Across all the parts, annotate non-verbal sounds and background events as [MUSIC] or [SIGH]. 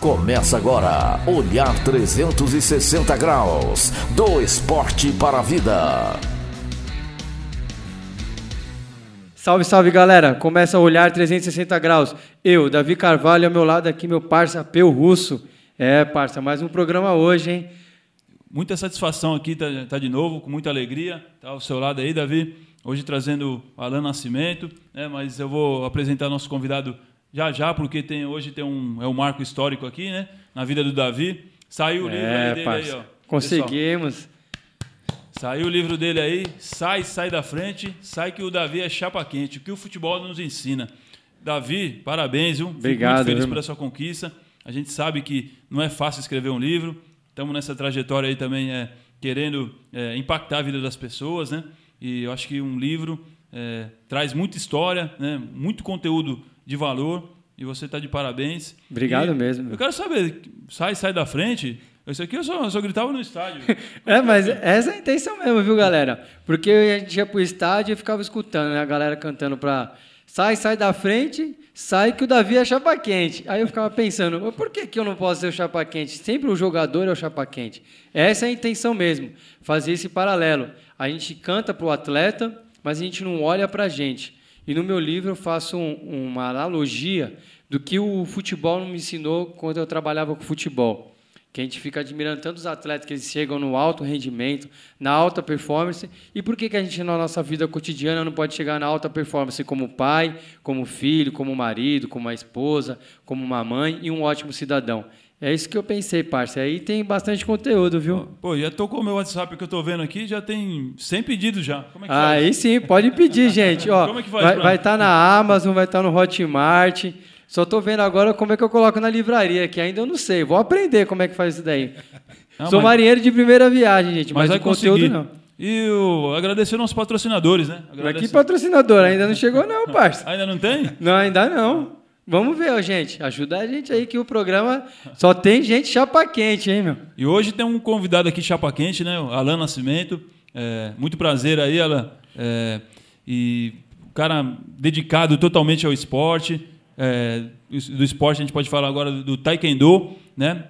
Começa agora, Olhar 360 Graus, do esporte para a vida. Salve, salve galera! Começa a Olhar 360 Graus. Eu, Davi Carvalho, ao meu lado aqui, meu parça Peu Russo. É, parça, mais um programa hoje, hein? Muita satisfação aqui, tá, tá de novo, com muita alegria. Tá ao seu lado aí, Davi. Hoje trazendo Alan Nascimento, né? mas eu vou apresentar nosso convidado já já, porque tem, hoje tem um, é um marco histórico aqui, né? Na vida do Davi. Saiu o livro é, dele parça, aí, ó. Conseguimos. Pessoal, saiu o livro dele aí, sai, sai da frente, sai que o Davi é chapa quente, o que o futebol nos ensina. Davi, parabéns, viu? Obrigado. Fico muito feliz viu? por essa conquista. A gente sabe que não é fácil escrever um livro. Estamos nessa trajetória aí também é, querendo é, impactar a vida das pessoas, né? E eu acho que um livro é, traz muita história, né? muito conteúdo de valor e você está de parabéns. Obrigado E mesmo. Eu quero saber, sai, sai da frente. Isso aqui eu só, eu só gritava no estádio. [LAUGHS] É, mas essa é a intenção mesmo, viu, galera? Porque a gente ia pro estádio e ficava escutando, né? A galera cantando pra sai, sai da frente, sai que o Davi é chapa quente. Aí eu ficava pensando, "Mas por que, que eu não posso ser o chapa quente? Sempre o jogador é o chapa quente. Essa é a intenção mesmo, fazer esse paralelo. A gente canta pro atleta, mas a gente não olha pra gente. E no meu livro eu faço um- uma analogia do que o futebol me ensinou quando eu trabalhava com futebol que a gente fica admirando tanto os atletas que eles chegam no alto rendimento, na alta performance, e por que, que a gente na nossa vida cotidiana não pode chegar na alta performance como pai, como filho, como marido, como uma esposa, como uma mãe e um ótimo cidadão? É isso que eu pensei, parça. Aí tem bastante conteúdo, viu? Pô, já tocou o meu WhatsApp que eu tô vendo aqui, já tem 100 pedidos já. Como é que faz? Aí sim, pode pedir, gente. Ó, Como é que faz vai estar na Amazon, vai estar no Hotmart. Só tô vendo agora como é que eu coloco na livraria, que ainda eu não sei. Vou aprender como é que faz isso daí. Não, Sou mas- marinheiro de primeira viagem, gente, mas, Mas vai o conteúdo conseguir. não. E o, agradecer nossos patrocinadores, né? Agradecer- patrocinador, ainda não chegou não, [LAUGHS] parça. Ainda não tem? Não, ainda não. Vamos ver, gente. Ajuda a gente aí que o programa só tem gente chapa quente, hein, meu? E hoje tem um convidado aqui, chapa quente, né? O Alan Nascimento. É, muito prazer aí, Alan. É, e cara dedicado totalmente ao esporte. É, do esporte a gente pode falar agora do taekwondo, né?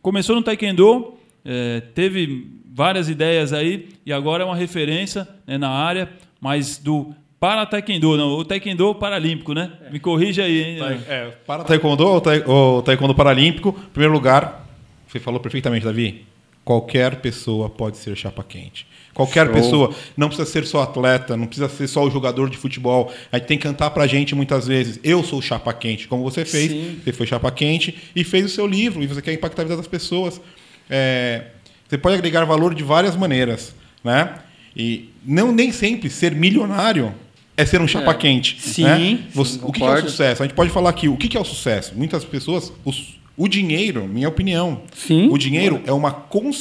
Começou no taekwondo, é, teve várias ideias aí e agora é uma referência né, na área, mas do para taekwondo, não, o taekwondo paralímpico, né? Me corrija aí, hein? É, para taekwondo ou tae- ou taekwondo paralímpico, em primeiro lugar, você falou perfeitamente, Davi. Qualquer pessoa pode ser chapa quente. Qualquer Show. pessoa, não precisa ser só atleta, não precisa ser só o jogador de futebol. A gente tem que cantar pra gente muitas vezes. Eu sou chapa quente, como você fez. Sim. Você foi chapa quente e fez o seu livro e você quer impactar a vida das pessoas. É, você pode agregar valor de várias maneiras, né? E não nem sempre ser milionário é ser um chapa É. quente. Sim, né? sim, Você- o que que é o sucesso? A gente pode falar aqui o que que é o sucesso. Muitas pessoas, os- o dinheiro, minha opinião, Sim. o dinheiro é uma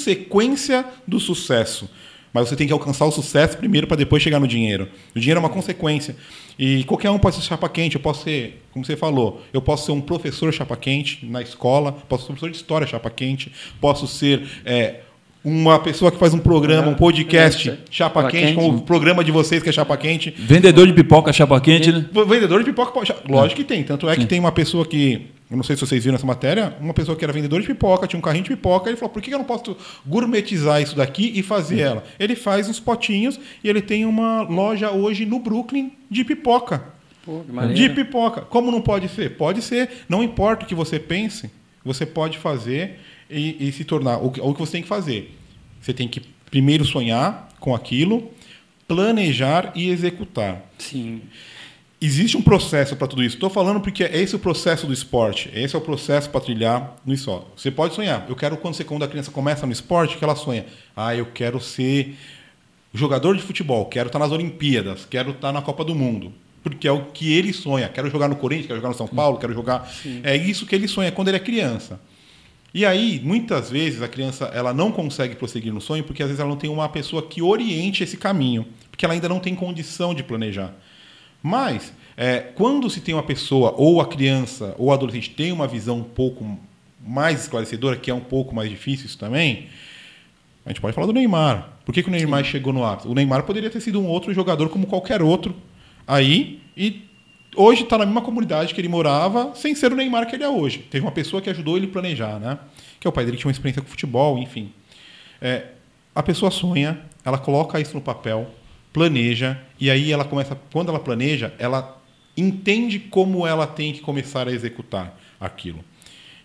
consequência do sucesso. Mas você tem que alcançar o sucesso primeiro para depois chegar no dinheiro. O dinheiro é uma consequência. E qualquer um pode ser chapa quente. Eu posso ser, como você falou, eu posso ser um professor chapa quente na escola, posso ser professor de história chapa quente, posso ser é, uma pessoa que faz um programa, um podcast É, chapa chapa quente, quente. como o programa de vocês que é chapa quente. Vendedor de pipoca chapa quente, né? Vendedor de pipoca, pode- lógico que tem. Tanto é que tem uma pessoa que, eu não sei se vocês viram essa matéria, uma pessoa que era vendedor de pipoca, tinha um carrinho de pipoca, ele falou: por que eu não posso gourmetizar isso daqui e fazer ela? Ele faz uns potinhos e ele tem uma loja hoje no Brooklyn de pipoca. Pô, que De pipoca. Como não pode ser? Pode ser. Não importa o que você pense, você pode fazer e, e se tornar. O, que- o que você tem que fazer? Você tem que primeiro sonhar com aquilo, planejar e executar. Sim. Existe um processo para tudo isso. Estou falando porque é esse o processo do esporte. Esse é o processo para trilhar no esporte. Você pode sonhar. Eu quero quando, você, quando a criança começa no esporte, que ela sonha. Ah, eu quero ser jogador de futebol. Quero estar nas Olimpíadas. Quero estar na Copa do Mundo. Porque é o que ele sonha. Quero jogar no Corinthians, quero jogar no São Paulo, quero jogar. É isso que ele sonha quando ele é criança. E aí, muitas vezes, a criança ela não consegue prosseguir no sonho porque às vezes ela não tem uma pessoa que oriente esse caminho. Porque ela ainda não tem condição de planejar. Mas, é, quando se tem uma pessoa, ou a criança, ou o adolescente, tem uma visão um pouco mais esclarecedora, que é um pouco mais difícil isso também, a gente pode falar do Neymar. Por que, que o Neymar chegou no ápice? O Neymar poderia ter sido um outro jogador como qualquer outro aí e hoje está na mesma comunidade que ele morava, sem ser o Neymar que ele é hoje. Teve uma pessoa que ajudou ele a planejar, né? Que é o pai dele que tinha uma experiência com futebol, enfim. É, a pessoa sonha, ela coloca isso no papel, planeja, e aí ela começa. Quando ela planeja, ela entende como ela tem que começar a executar aquilo.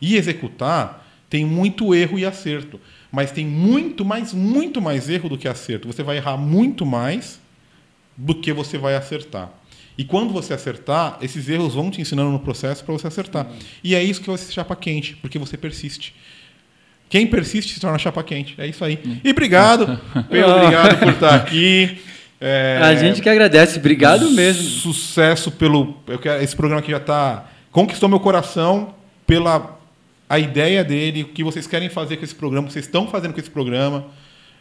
E executar tem muito erro e acerto. Mas tem muito mais, muito mais erro do que acerto. Você vai errar muito mais do que você vai acertar. E quando você acertar, esses erros vão te ensinando no processo para você acertar. E é isso que vai ser chapa quente, porque você persiste. Quem persiste se torna chapa quente. É isso aí. E obrigado, [LAUGHS] Pedro, obrigado por estar aqui. É, a gente que agradece, obrigado mesmo. Sucesso pelo. Quero, esse programa aqui já está. Conquistou meu coração pela a ideia dele, o que vocês querem fazer com esse programa, o que vocês estão fazendo com esse programa.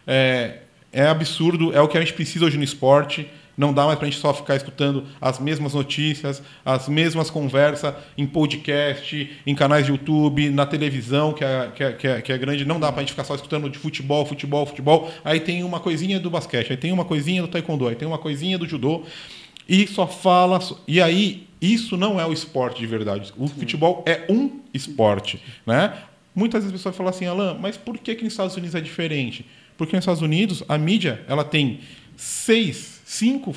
É, é absurdo, é o que a gente precisa hoje no esporte. Não dá mais para a gente só ficar escutando as mesmas notícias, as mesmas conversas em podcast, em canais de YouTube, na televisão, que é, que é, que é, que é grande. Não dá para a gente ficar só escutando de futebol, futebol, futebol. Aí tem uma coisinha do basquete, aí tem uma coisinha do taekwondo, aí tem uma coisinha do judô. E só fala. E aí, isso não é o esporte de verdade. O Sim. futebol é um esporte. Né? Muitas vezes as pessoas falam assim, Alan, mas por que, que nos Estados Unidos é diferente? Porque nos Estados Unidos, a mídia ela tem seis cinco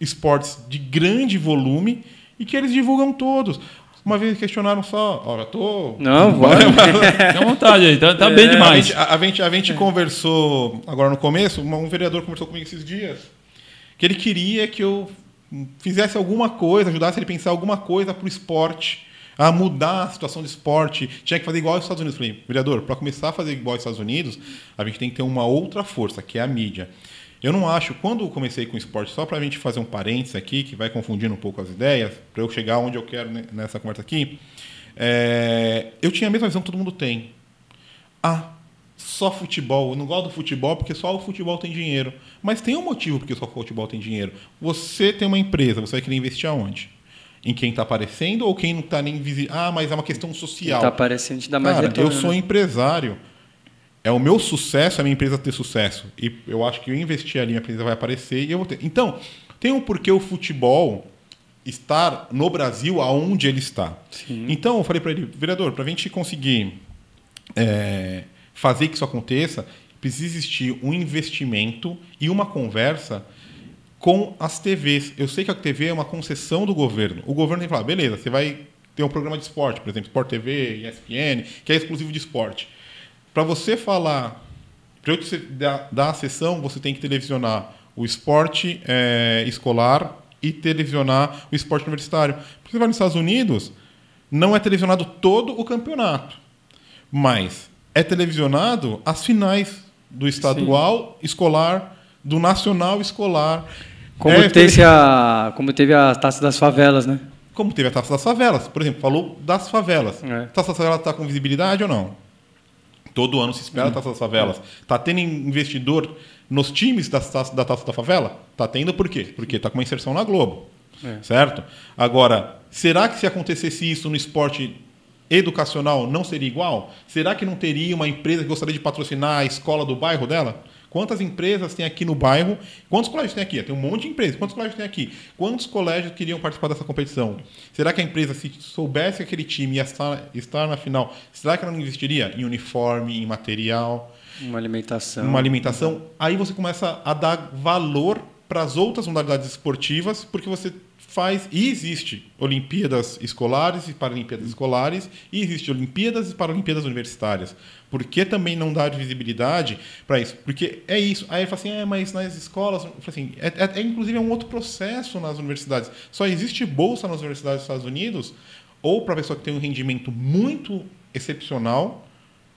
esportes de grande volume e que eles divulgam todos. Uma vez questionaram só, olha, tô. Não, [LAUGHS] vai. Fica à vontade aí, tá, tá é, bem demais. A gente, a, a gente, a gente é. conversou, agora no começo, um vereador conversou comigo esses dias, que ele queria que eu fizesse alguma coisa, ajudasse ele a pensar alguma coisa para o esporte, a mudar a situação do esporte. Tinha que fazer igual aos Estados Unidos. Eu falei, vereador, para começar a fazer igual aos Estados Unidos, a gente tem que ter uma outra força, que é a mídia. Eu não acho, quando eu comecei com esporte, só para a gente fazer um parênteses aqui, que vai confundindo um pouco as ideias, para eu chegar onde eu quero nessa conversa aqui, é, eu tinha a mesma visão que todo mundo tem. Ah, só futebol. Eu não gosto do futebol porque só o futebol tem dinheiro. Mas tem um motivo porque só o futebol tem dinheiro. Você tem uma empresa, você vai querer investir aonde? Em quem está aparecendo ou quem não está nem visível? Ah, mas é uma questão social. Está aparecendo, te dá mais Cara, retorno, eu sou né? empresário é o meu sucesso, a minha empresa ter sucesso. E eu acho que eu investir ali, minha empresa vai aparecer e eu vou ter. Então, tem um porquê o futebol estar no Brasil aonde ele está. Sim. Então, eu falei para ele, vereador, para a gente conseguir é, fazer que isso aconteça, precisa existir um investimento e uma conversa com as TVs. Eu sei que a TV é uma concessão do governo. O governo tem que falar, beleza, você vai ter um programa de esporte, por exemplo, Sport TV, ESPN, que é exclusivo de esporte. Para você falar, para eu te dar, dar a sessão, você tem que televisionar o esporte é, escolar e televisionar o esporte universitário. Porque você vai nos Estados Unidos, não é televisionado todo o campeonato, mas é televisionado as finais do estadual Sim. escolar, do nacional escolar. Como, é, teve a, como teve a taça das favelas, né? Como teve a taça das favelas. Por exemplo, falou das favelas. É. A taça das favelas está com visibilidade ou não? Todo ano se espera a Taça das Favelas. Está tendo investidor nos times da Taça, da Taça da Favela? Está tendo por quê? Porque está com uma inserção na Globo. É. Certo? Agora, será que se acontecesse isso no esporte educacional não seria igual? Será que não teria uma empresa que gostaria de patrocinar a escola do bairro dela? Quantas empresas tem aqui no bairro? Quantos colégios tem aqui? Tem um monte de empresas. Quantos colégios tem aqui? Quantos colégios queriam participar dessa competição? Será que a empresa, se soubesse que aquele time ia estar, estar na final, será que ela não investiria em uniforme, em material? Uma alimentação. Uma alimentação. Aí você começa a dar valor para as outras modalidades esportivas, porque você faz e existe Olimpíadas escolares e Paralimpíadas escolares e existe Olimpíadas e Paralimpíadas universitárias. Por que também não dar visibilidade para isso? Porque é isso. Aí ele fala assim, é, mas nas escolas, assim, é, é, é, inclusive é um outro processo nas universidades. Só existe bolsa nas universidades dos Estados Unidos ou para pessoa que tem um rendimento muito excepcional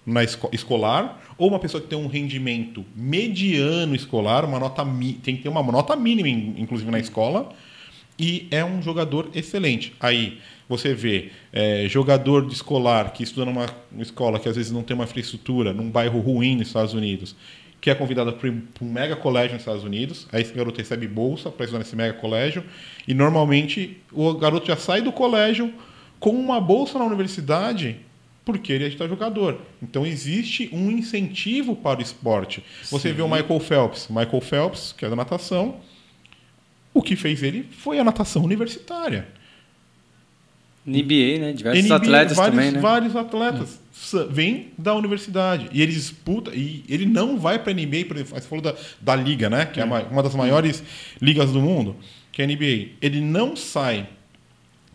na esco escolar, ou uma pessoa que tem um rendimento mediano escolar, uma nota tem que ter uma nota mínima, inclusive na escola, e é um jogador excelente. Aí você vê é, jogador de escolar que estuda numa escola que às vezes não tem uma infraestrutura, num bairro ruim nos Estados Unidos, que é convidado para um mega colégio nos Estados Unidos. Aí esse garoto recebe bolsa para estudar nesse mega colégio. E normalmente o garoto já sai do colégio com uma bolsa na universidade porque ele é está jogador. Então existe um incentivo para o esporte. Você Sim. vê o Michael Phelps. Michael Phelps, que é da natação, o que fez ele foi a natação universitária. NBA, né? Diversos NBA, atletas vários, também, né? Vários atletas sa- vêm da universidade e ele disputa e ele não vai para a NBA, por exemplo, você falou da, da liga, né? Que é, uma, uma das maiores ligas do mundo, que é a NBA. Ele não sai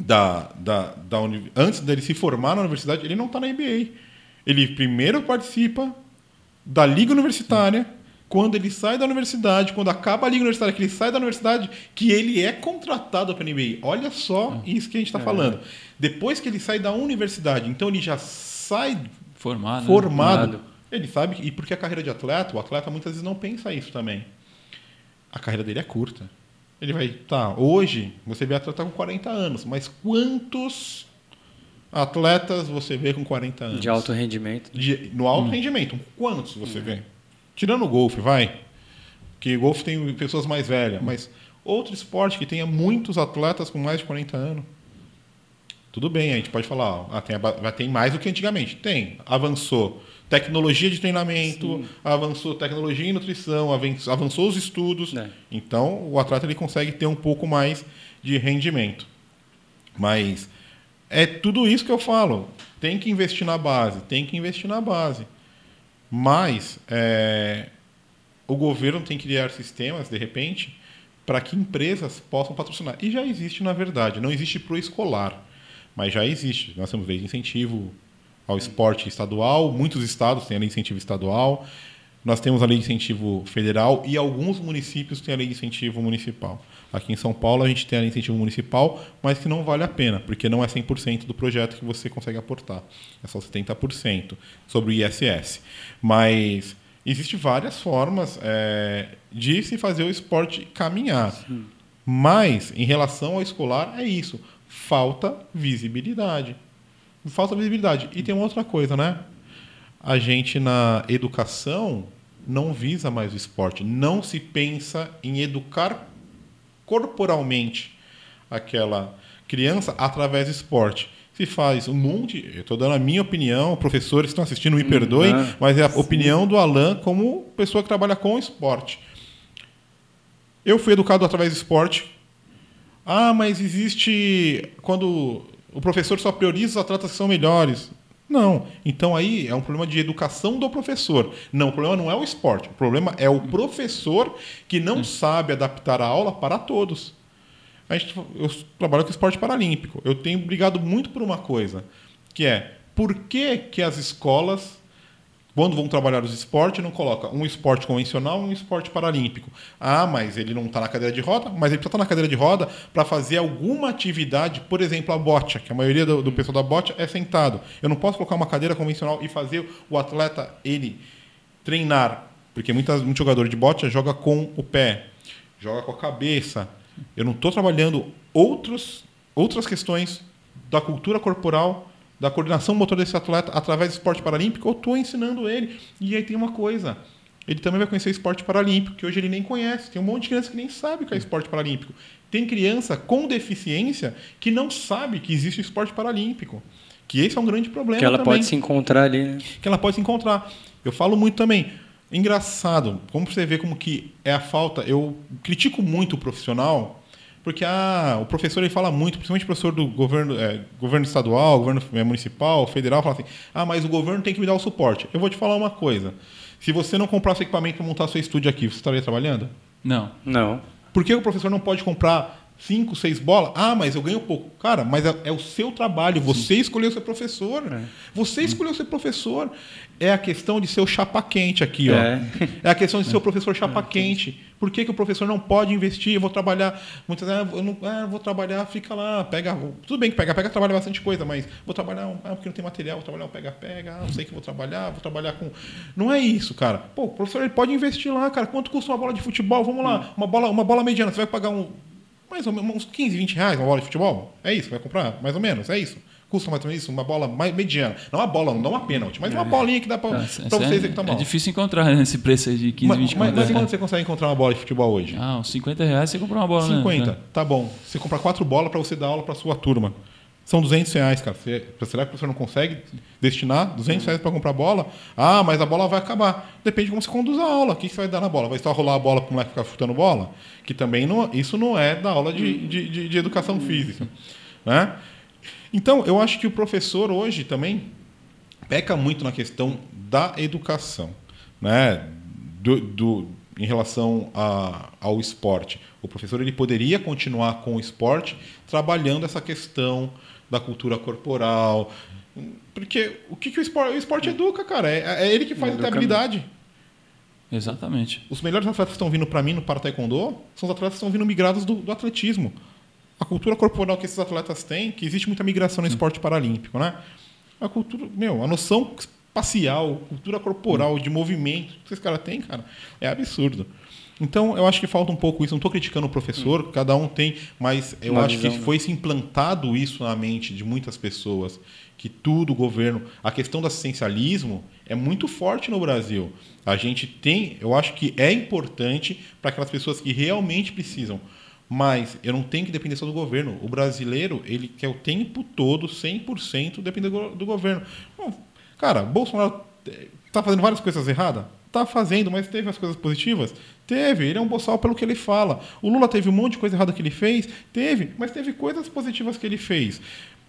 da, da, da antes dele se formar na universidade, ele não está na NBA. Ele primeiro participa da liga universitária. Quando ele sai da universidade, quando acaba a liga universitária, que ele sai da universidade, que ele é contratado para a NBA. Olha só isso que a gente está falando. Depois que ele sai da universidade, então ele já sai Formado. né? formado. Formado. Ele sabe, e porque a carreira de atleta, o atleta muitas vezes não pensa isso também. A carreira dele é curta. Ele vai, tá, hoje você vê atleta com 40 anos, mas quantos atletas você vê com 40 anos? De alto rendimento. De- no alto rendimento, quantos você vê? Tirando o golfe, vai. Que golfe tem pessoas mais velhas, mas outro esporte que tenha muitos atletas com mais de 40 anos. Tudo bem, a gente pode falar, ó, ah, tem, tem mais do que antigamente. Tem. Avançou tecnologia de treinamento, avançou tecnologia em nutrição, avançou os estudos. É. Então, o atleta ele consegue ter um pouco mais de rendimento. Mas é tudo isso que eu falo. Tem que investir na base, tem que investir na base. Mas é, o governo tem que criar sistemas, de repente, para que empresas possam patrocinar. E já existe, na verdade. Não existe para o escolar, mas já existe. Nós temos lei de incentivo ao esporte estadual, muitos estados têm a lei de incentivo estadual, nós temos a lei de incentivo federal e alguns municípios têm a lei de incentivo municipal. Aqui em São Paulo a gente tem a incentivo municipal, mas que não vale a pena, porque não é 100% do projeto que você consegue aportar. É só 70% sobre o ISS. Mas existem várias formas é, de se fazer o esporte caminhar. Mas, em relação ao escolar, é isso. Falta visibilidade. Falta visibilidade. E tem uma outra coisa, né? A gente na educação não visa mais o esporte. Não se pensa em educar corporalmente aquela criança através do esporte. Se faz um monte. Eu estou dando a minha opinião, professores que estão assistindo me perdoem, ah, mas é a opinião do Alan como pessoa que trabalha com esporte. Eu fui educado através do esporte. Ah, mas existe quando o professor só prioriza os atletas que são melhores. Não. Então aí é um problema de educação do professor. Não, o problema não é o esporte. O problema é o professor que não sabe adaptar a aula para todos. A gente, eu trabalho com esporte paralímpico. Eu tenho brigado muito por uma coisa, que é por que, que as escolas quando vão trabalhar os esportes, não coloca um esporte convencional e um esporte paralímpico. Ah, mas ele não está na cadeira de roda, mas ele precisa estar na cadeira de roda para fazer alguma atividade, por exemplo, a bocha, que a maioria do, do pessoal da bocha é sentado. Eu não posso colocar uma cadeira convencional e fazer o atleta ele treinar, porque muitas, muito jogador de bocha joga com o pé, joga com a cabeça. Eu não estou trabalhando outros, outras questões da cultura corporal da coordenação motor desse atleta através do esporte paralímpico, eu estou ensinando ele. E aí tem uma coisa. Ele também vai conhecer o esporte paralímpico, que hoje ele nem conhece. Tem um monte de criança que nem sabe o que é esporte paralímpico. Tem criança com deficiência que não sabe que existe esporte paralímpico. Que esse é um grande problema Que ela também. pode se encontrar ali, né? Que ela pode se encontrar. Eu falo muito também. Engraçado, como você vê como que é a falta. Eu critico muito o profissional porque ah, o professor ele fala muito, principalmente o professor do governo, é, governo estadual, governo é, municipal, federal, fala assim: ah, mas o governo tem que me dar o suporte. Eu vou te falar uma coisa: se você não comprar seu equipamento para montar seu estúdio aqui, você estaria trabalhando? Não. Não. Por que o professor não pode comprar cinco, seis bolas? Ah, mas eu ganho pouco. Cara, mas é, é o seu trabalho. Você escolheu ser professor. Você escolheu ser professor. É a questão de ser o chapa quente aqui, ó. É. É a questão de ser o professor chapa quente. Por que, que o professor não pode investir? Eu vou trabalhar. Muitas vezes, ah, eu não ah, vou trabalhar, fica lá, pega. Tudo bem que pega, pega trabalha bastante coisa, mas vou trabalhar, um- ah, porque não tem material, vou trabalhar um pega-pega, ah, não sei que vou trabalhar, vou trabalhar com. Não é isso, cara. Pô, o professor ele pode investir lá, cara. Quanto custa uma bola de futebol? Vamos lá, uma bola, uma bola mediana, você vai pagar um. Mais ou menos uns 15, 20 reais uma bola de futebol? É isso, vai comprar? Mais ou menos, é isso. Custa mais ou menos isso, uma bola mais mediana. Não uma bola, não uma pênalti, mas uma bolinha que dá essa você é, executar é mal. difícil encontrar né, esse preço aí de 15, Mas, 20 mas, mas quando você consegue encontrar uma bola de futebol hoje? Ah, uns 50 reais você compra uma bola, né? 50, tá bom. Você compra quatro bolas para você dar aula para sua turma. São 200 reais, cara. Você, será que o professor não consegue destinar 200 reais para comprar bola? Ah, mas a bola vai acabar. Depende de como você conduz a aula. O que você vai dar na bola? Vai só rolar a bola para o moleque ficar chutando bola? Que também não, isso não é da aula de, de, de- de educação física. Né? Então, eu acho que o professor hoje também peca muito na questão da educação, né? Do, do em relação a, ao esporte. O professor ele poderia continuar com o esporte trabalhando essa questão da cultura corporal, porque o que, que o esporte, o esporte educa, cara? É, é ele que faz a habilidade. Exatamente. Os melhores atletas que estão vindo para mim no para taekwondo são os atletas que estão vindo migrados do, do, atletismo. A cultura corporal que esses atletas têm, que existe muita migração no Sim. esporte paralímpico, né? A cultura, meu, a noção espacial, cultura corporal, de movimento que esses caras têm, cara, é absurdo. Então, eu acho que falta um pouco isso. Não estou criticando o professor, cada um tem, mas eu Uma acho visão, que né? foi se implantado isso na mente de muitas pessoas, que tudo o governo, a questão do assistencialismo é muito forte no Brasil. A gente tem, eu acho que é importante para aquelas pessoas que realmente precisam. Mas eu não tenho que depender só do governo. O brasileiro, ele quer o tempo todo, 100% depender do governo. Bom, cara, Bolsonaro está fazendo várias coisas erradas? Está fazendo, mas teve as coisas positivas? Teve. Ele é um boçal pelo que ele fala. O Lula teve um monte de coisa errada que ele fez? Teve. Mas teve coisas positivas que ele fez.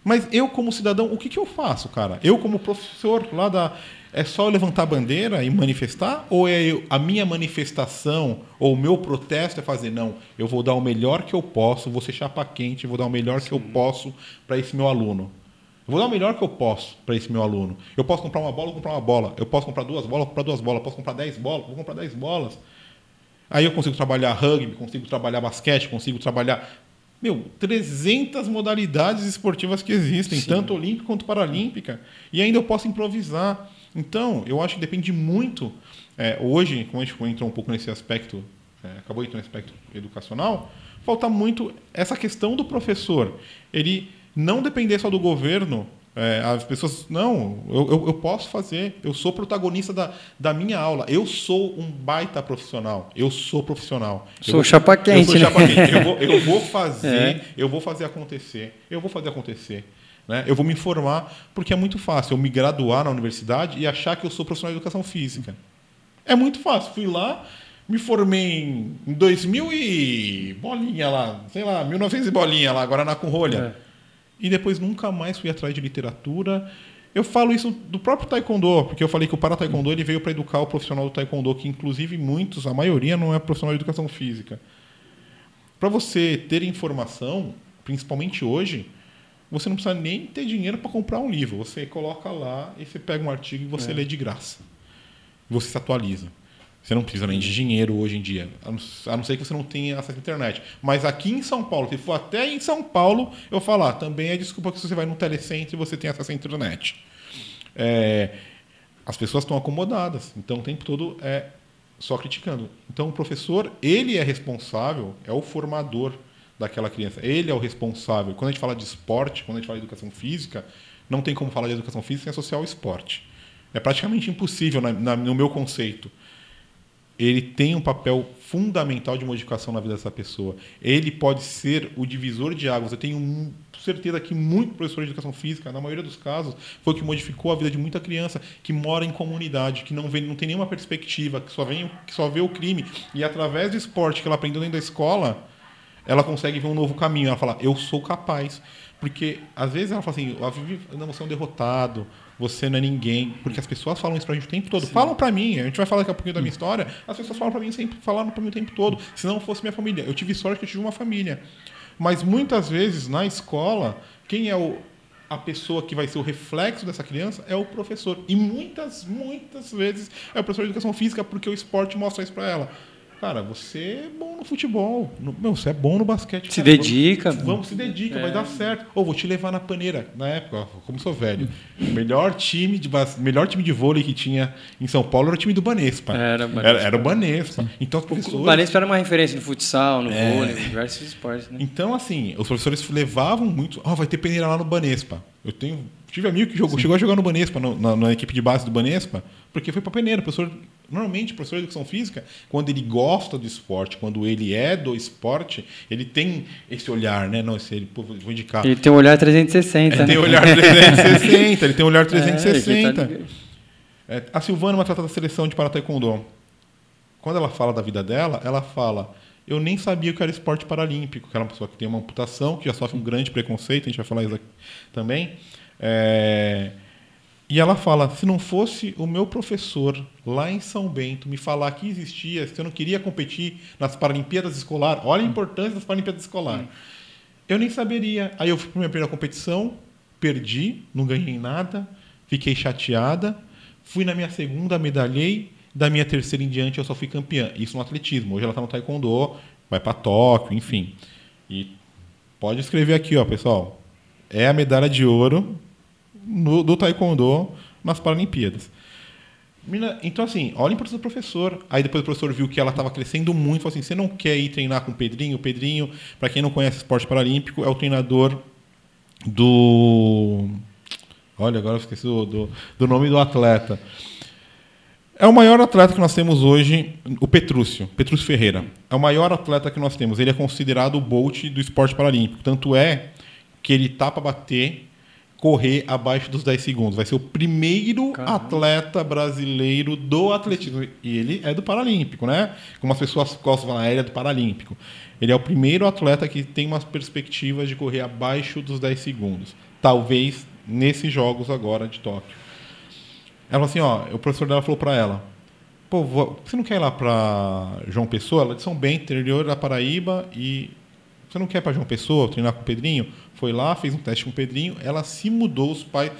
Mas eu, como cidadão, o que, que eu faço, cara? Eu, como professor lá da. É só eu levantar a bandeira e manifestar? Ou é eu, a minha manifestação ou o meu protesto é fazer, não, eu vou dar o melhor que eu posso, vou ser chapa quente, vou dar o melhor Sim. que eu posso para esse meu aluno? Eu vou dar o melhor que eu posso para esse meu aluno. Eu posso comprar uma bola, vou comprar uma bola. Eu posso comprar duas bolas, vou comprar duas bolas. Eu posso comprar dez bolas, vou comprar dez bolas. Aí eu consigo trabalhar rugby, consigo trabalhar basquete, consigo trabalhar meu, 300 modalidades esportivas que existem, Sim. tanto olímpica quanto paralímpica, e ainda eu posso improvisar. Então, eu acho que depende muito. É, hoje, como a gente entrou um pouco nesse aspecto, é, acabou entrando nesse aspecto educacional, falta muito essa questão do professor. Ele não depender só do governo é, as pessoas, não, eu, eu, eu, posso fazer, eu sou protagonista da, da minha aula, eu sou um baita profissional, eu sou profissional. Sou eu chapa quente. Eu sou chapa né? quente. Eu vou, eu vou [LAUGHS] fazer, é. eu vou fazer acontecer, eu vou fazer acontecer. Né? Eu vou me informar, porque é muito fácil eu me graduar na universidade e achar que eu sou profissional de educação física. É muito fácil. Fui lá, me formei em 2000 e bolinha lá, sei lá, 1900 e bolinha lá, agora na Rolha. É e depois nunca mais fui atrás de literatura. Eu falo isso do próprio taekwondo, porque eu falei que o para taekwondo ele veio para educar o profissional do taekwondo, que inclusive muitos, a maioria não é profissional de educação física. Para você ter informação, principalmente hoje, você não precisa nem ter dinheiro para comprar um livro. Você coloca lá e você pega um artigo e você é. lê de graça. Você se atualiza. Você não precisa nem de dinheiro hoje em dia, a não ser que você não tenha acesso à internet. Mas aqui em São Paulo, se for até em São Paulo, eu falar, também é desculpa que você vai no telecentro e você tem acesso à internet. É, as pessoas estão acomodadas, então o tempo todo é só criticando. Então o professor, ele é responsável, é o formador daquela criança. Ele é o responsável. Quando a gente fala de esporte, quando a gente fala de educação física, não tem como falar de educação física sem associar o esporte. É praticamente impossível na, na, no meu conceito ele tem um papel fundamental de modificação na vida dessa pessoa. Ele pode ser o divisor de águas. Eu tenho certeza que muito professor de educação física, na maioria dos casos, foi o que modificou a vida de muita criança que mora em comunidade, que não, vê, não tem nenhuma perspectiva, que só, vem, que só vê o crime. E através do esporte que ela aprendeu dentro da escola, ela consegue ver um novo caminho. Ela fala, eu sou capaz. Porque às vezes ela fala assim, não, você é um derrotado, você não é ninguém. Porque as pessoas falam isso pra gente o tempo todo. Sim. Falam pra mim, a gente vai falar daqui a pouquinho da minha história, as pessoas falam pra mim sempre, falaram pra mim o tempo todo. Se não fosse minha família. Eu tive sorte que eu tive uma família. Mas muitas vezes na escola, quem é o, a pessoa que vai ser o reflexo dessa criança é o professor. E muitas, muitas vezes é o professor de educação física, porque o esporte mostra isso para ela. Cara, você é bom no futebol. No, meu, você é bom no basquete. Se cara. dedica. Vamos, vamos se dedica, é. vai dar certo. Ou vou te levar na paneira. Na época, como sou velho. melhor time de melhor time de vôlei que tinha em São Paulo era o time do Banespa. Era, Banespa. era, era o Banespa. Então os professores... O Banespa era uma referência no futsal, no é. vôlei, diversos esportes. Né? Então, assim, os professores levavam muito. Ó, oh, vai ter peneira lá no Banespa. Eu tenho tive amigo que jogou, chegou a jogar no Banespa, no, na, na, equipe de base do Banespa, porque foi para peneira. O professor Normalmente, o professor de educação física, quando ele gosta do esporte, quando ele é do esporte, ele tem esse olhar, né? Não, esse, ele, vou indicar. Ele tem um olhar 360. Ele né? tem um olhar 360, ele tem um olhar 360. [LAUGHS] É, tá é, a Silvana, uma tratada da seleção de para taekwondo, quando ela fala da vida dela, ela fala: eu nem sabia que era esporte paralímpico, que era uma pessoa que tem uma amputação, que já sofre um grande preconceito, a gente vai falar isso aqui também. É... E ela fala: se não fosse o meu professor lá em São Bento me falar que existia, se eu não queria competir nas Paralimpíadas Escolar, olha a importância das Paralimpíadas Escolar, eu nem saberia. Aí eu fui para minha primeira competição, perdi, não ganhei nada, fiquei chateada. Fui na minha segunda, medalhei. Da minha terceira em diante, eu só fui campeã. Isso no atletismo. Hoje ela está no taekwondo, vai para Tóquio, enfim. E pode escrever aqui, ó, pessoal. É a medalha de ouro no, do taekwondo nas Paralimpíadas. Então, assim, olha a importância do professor. Aí depois o professor viu que ela estava crescendo muito. Falou assim: você não quer ir treinar com o Pedrinho? O Pedrinho, para quem não conhece esporte paralímpico, é o treinador do. Olha, agora eu esqueci do, do, do nome do atleta. É o maior atleta que nós temos hoje, o Petrúcio, Petrúcio Ferreira. É o maior atleta que nós temos. Ele é considerado o Bolt do esporte paralímpico. Tanto é que ele tá para bater, correr abaixo dos 10 segundos. Vai ser o primeiro Caramba. atleta brasileiro do atletismo. E ele é do Paralímpico, né? Como as pessoas gostam ele é do Paralímpico. Ele é o primeiro atleta que tem umas perspectivas de correr abaixo dos 10 segundos. Talvez nesses jogos agora de Tóquio. Ela falou assim, ó, o professor dela falou para ela, pô, você não quer ir lá para João Pessoa? Ela é de São Bento, interior da Paraíba, e você não quer para João Pessoa treinar com o Pedrinho? Foi lá, fez um teste com o Pedrinho, ela se mudou, os pais,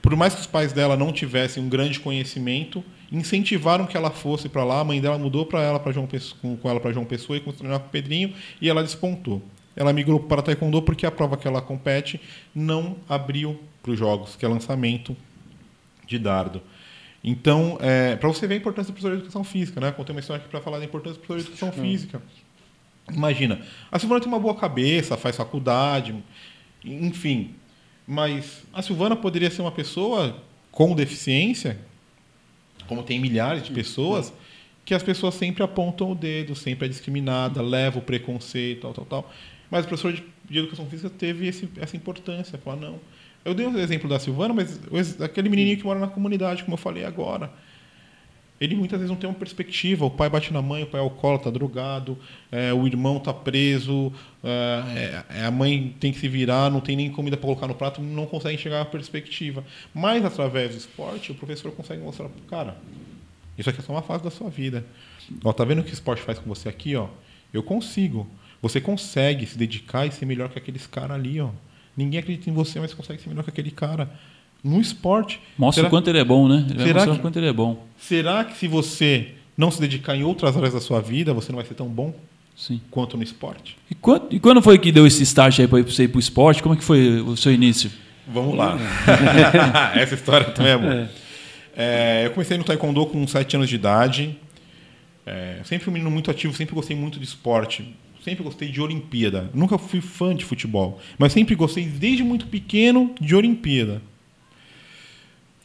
por mais que os pais dela não tivessem um grande conhecimento, incentivaram que ela fosse para lá, a mãe dela mudou para ela para João Pessoa, com ela para João Pessoa e treinar com o Pedrinho, e ela despontou. Ela migrou para taekwondo porque a prova que ela compete não abriu para os jogos, que é lançamento de dardo. Então, é, para você ver a importância do professor de educação física, né? Contei uma história aqui para falar da importância do professor de educação física. Imagina, a Silvana tem uma boa cabeça, faz faculdade, enfim, mas a Silvana poderia ser uma pessoa com deficiência, como tem milhares de pessoas, que as pessoas sempre apontam o dedo, sempre é discriminada, leva o preconceito, tal, tal, tal. Mas o professor de, de educação física teve esse, essa importância, falar, não. Eu dei o um exemplo da Silvana, mas aquele menininho que mora na comunidade, como eu falei agora, ele muitas vezes não tem uma perspectiva. O pai bate na mãe, o pai é alcoólatra, tá drogado, é, o irmão está preso, é, é, a mãe tem que se virar, não tem nem comida para colocar no prato, não consegue enxergar a perspectiva. Mas através do esporte, o professor consegue mostrar para o cara: isso aqui é só uma fase da sua vida. Ó, tá vendo o que o esporte faz com você aqui? Ó? Eu consigo. Você consegue se dedicar e ser melhor que aqueles caras ali, ó. Ninguém acredita em você, mas consegue ser melhor que aquele cara. No esporte. Mostra será, o quanto ele é bom, né? Ele será que, o quanto ele é bom. Será que se você não se dedicar em outras áreas da sua vida, você não vai ser tão bom Sim. quanto no esporte? E quando, e quando foi que deu esse start aí para você ir para o esporte? Como é que foi o seu início? Vamos lá. [LAUGHS] [LAUGHS] Essa história também é boa. É. Eu comecei no taekwondo com 7 anos de idade. É, sempre um menino muito ativo, sempre gostei muito de esporte. Sempre gostei de Olimpíada. Nunca fui fã de futebol, mas sempre gostei desde muito pequeno de Olimpíada.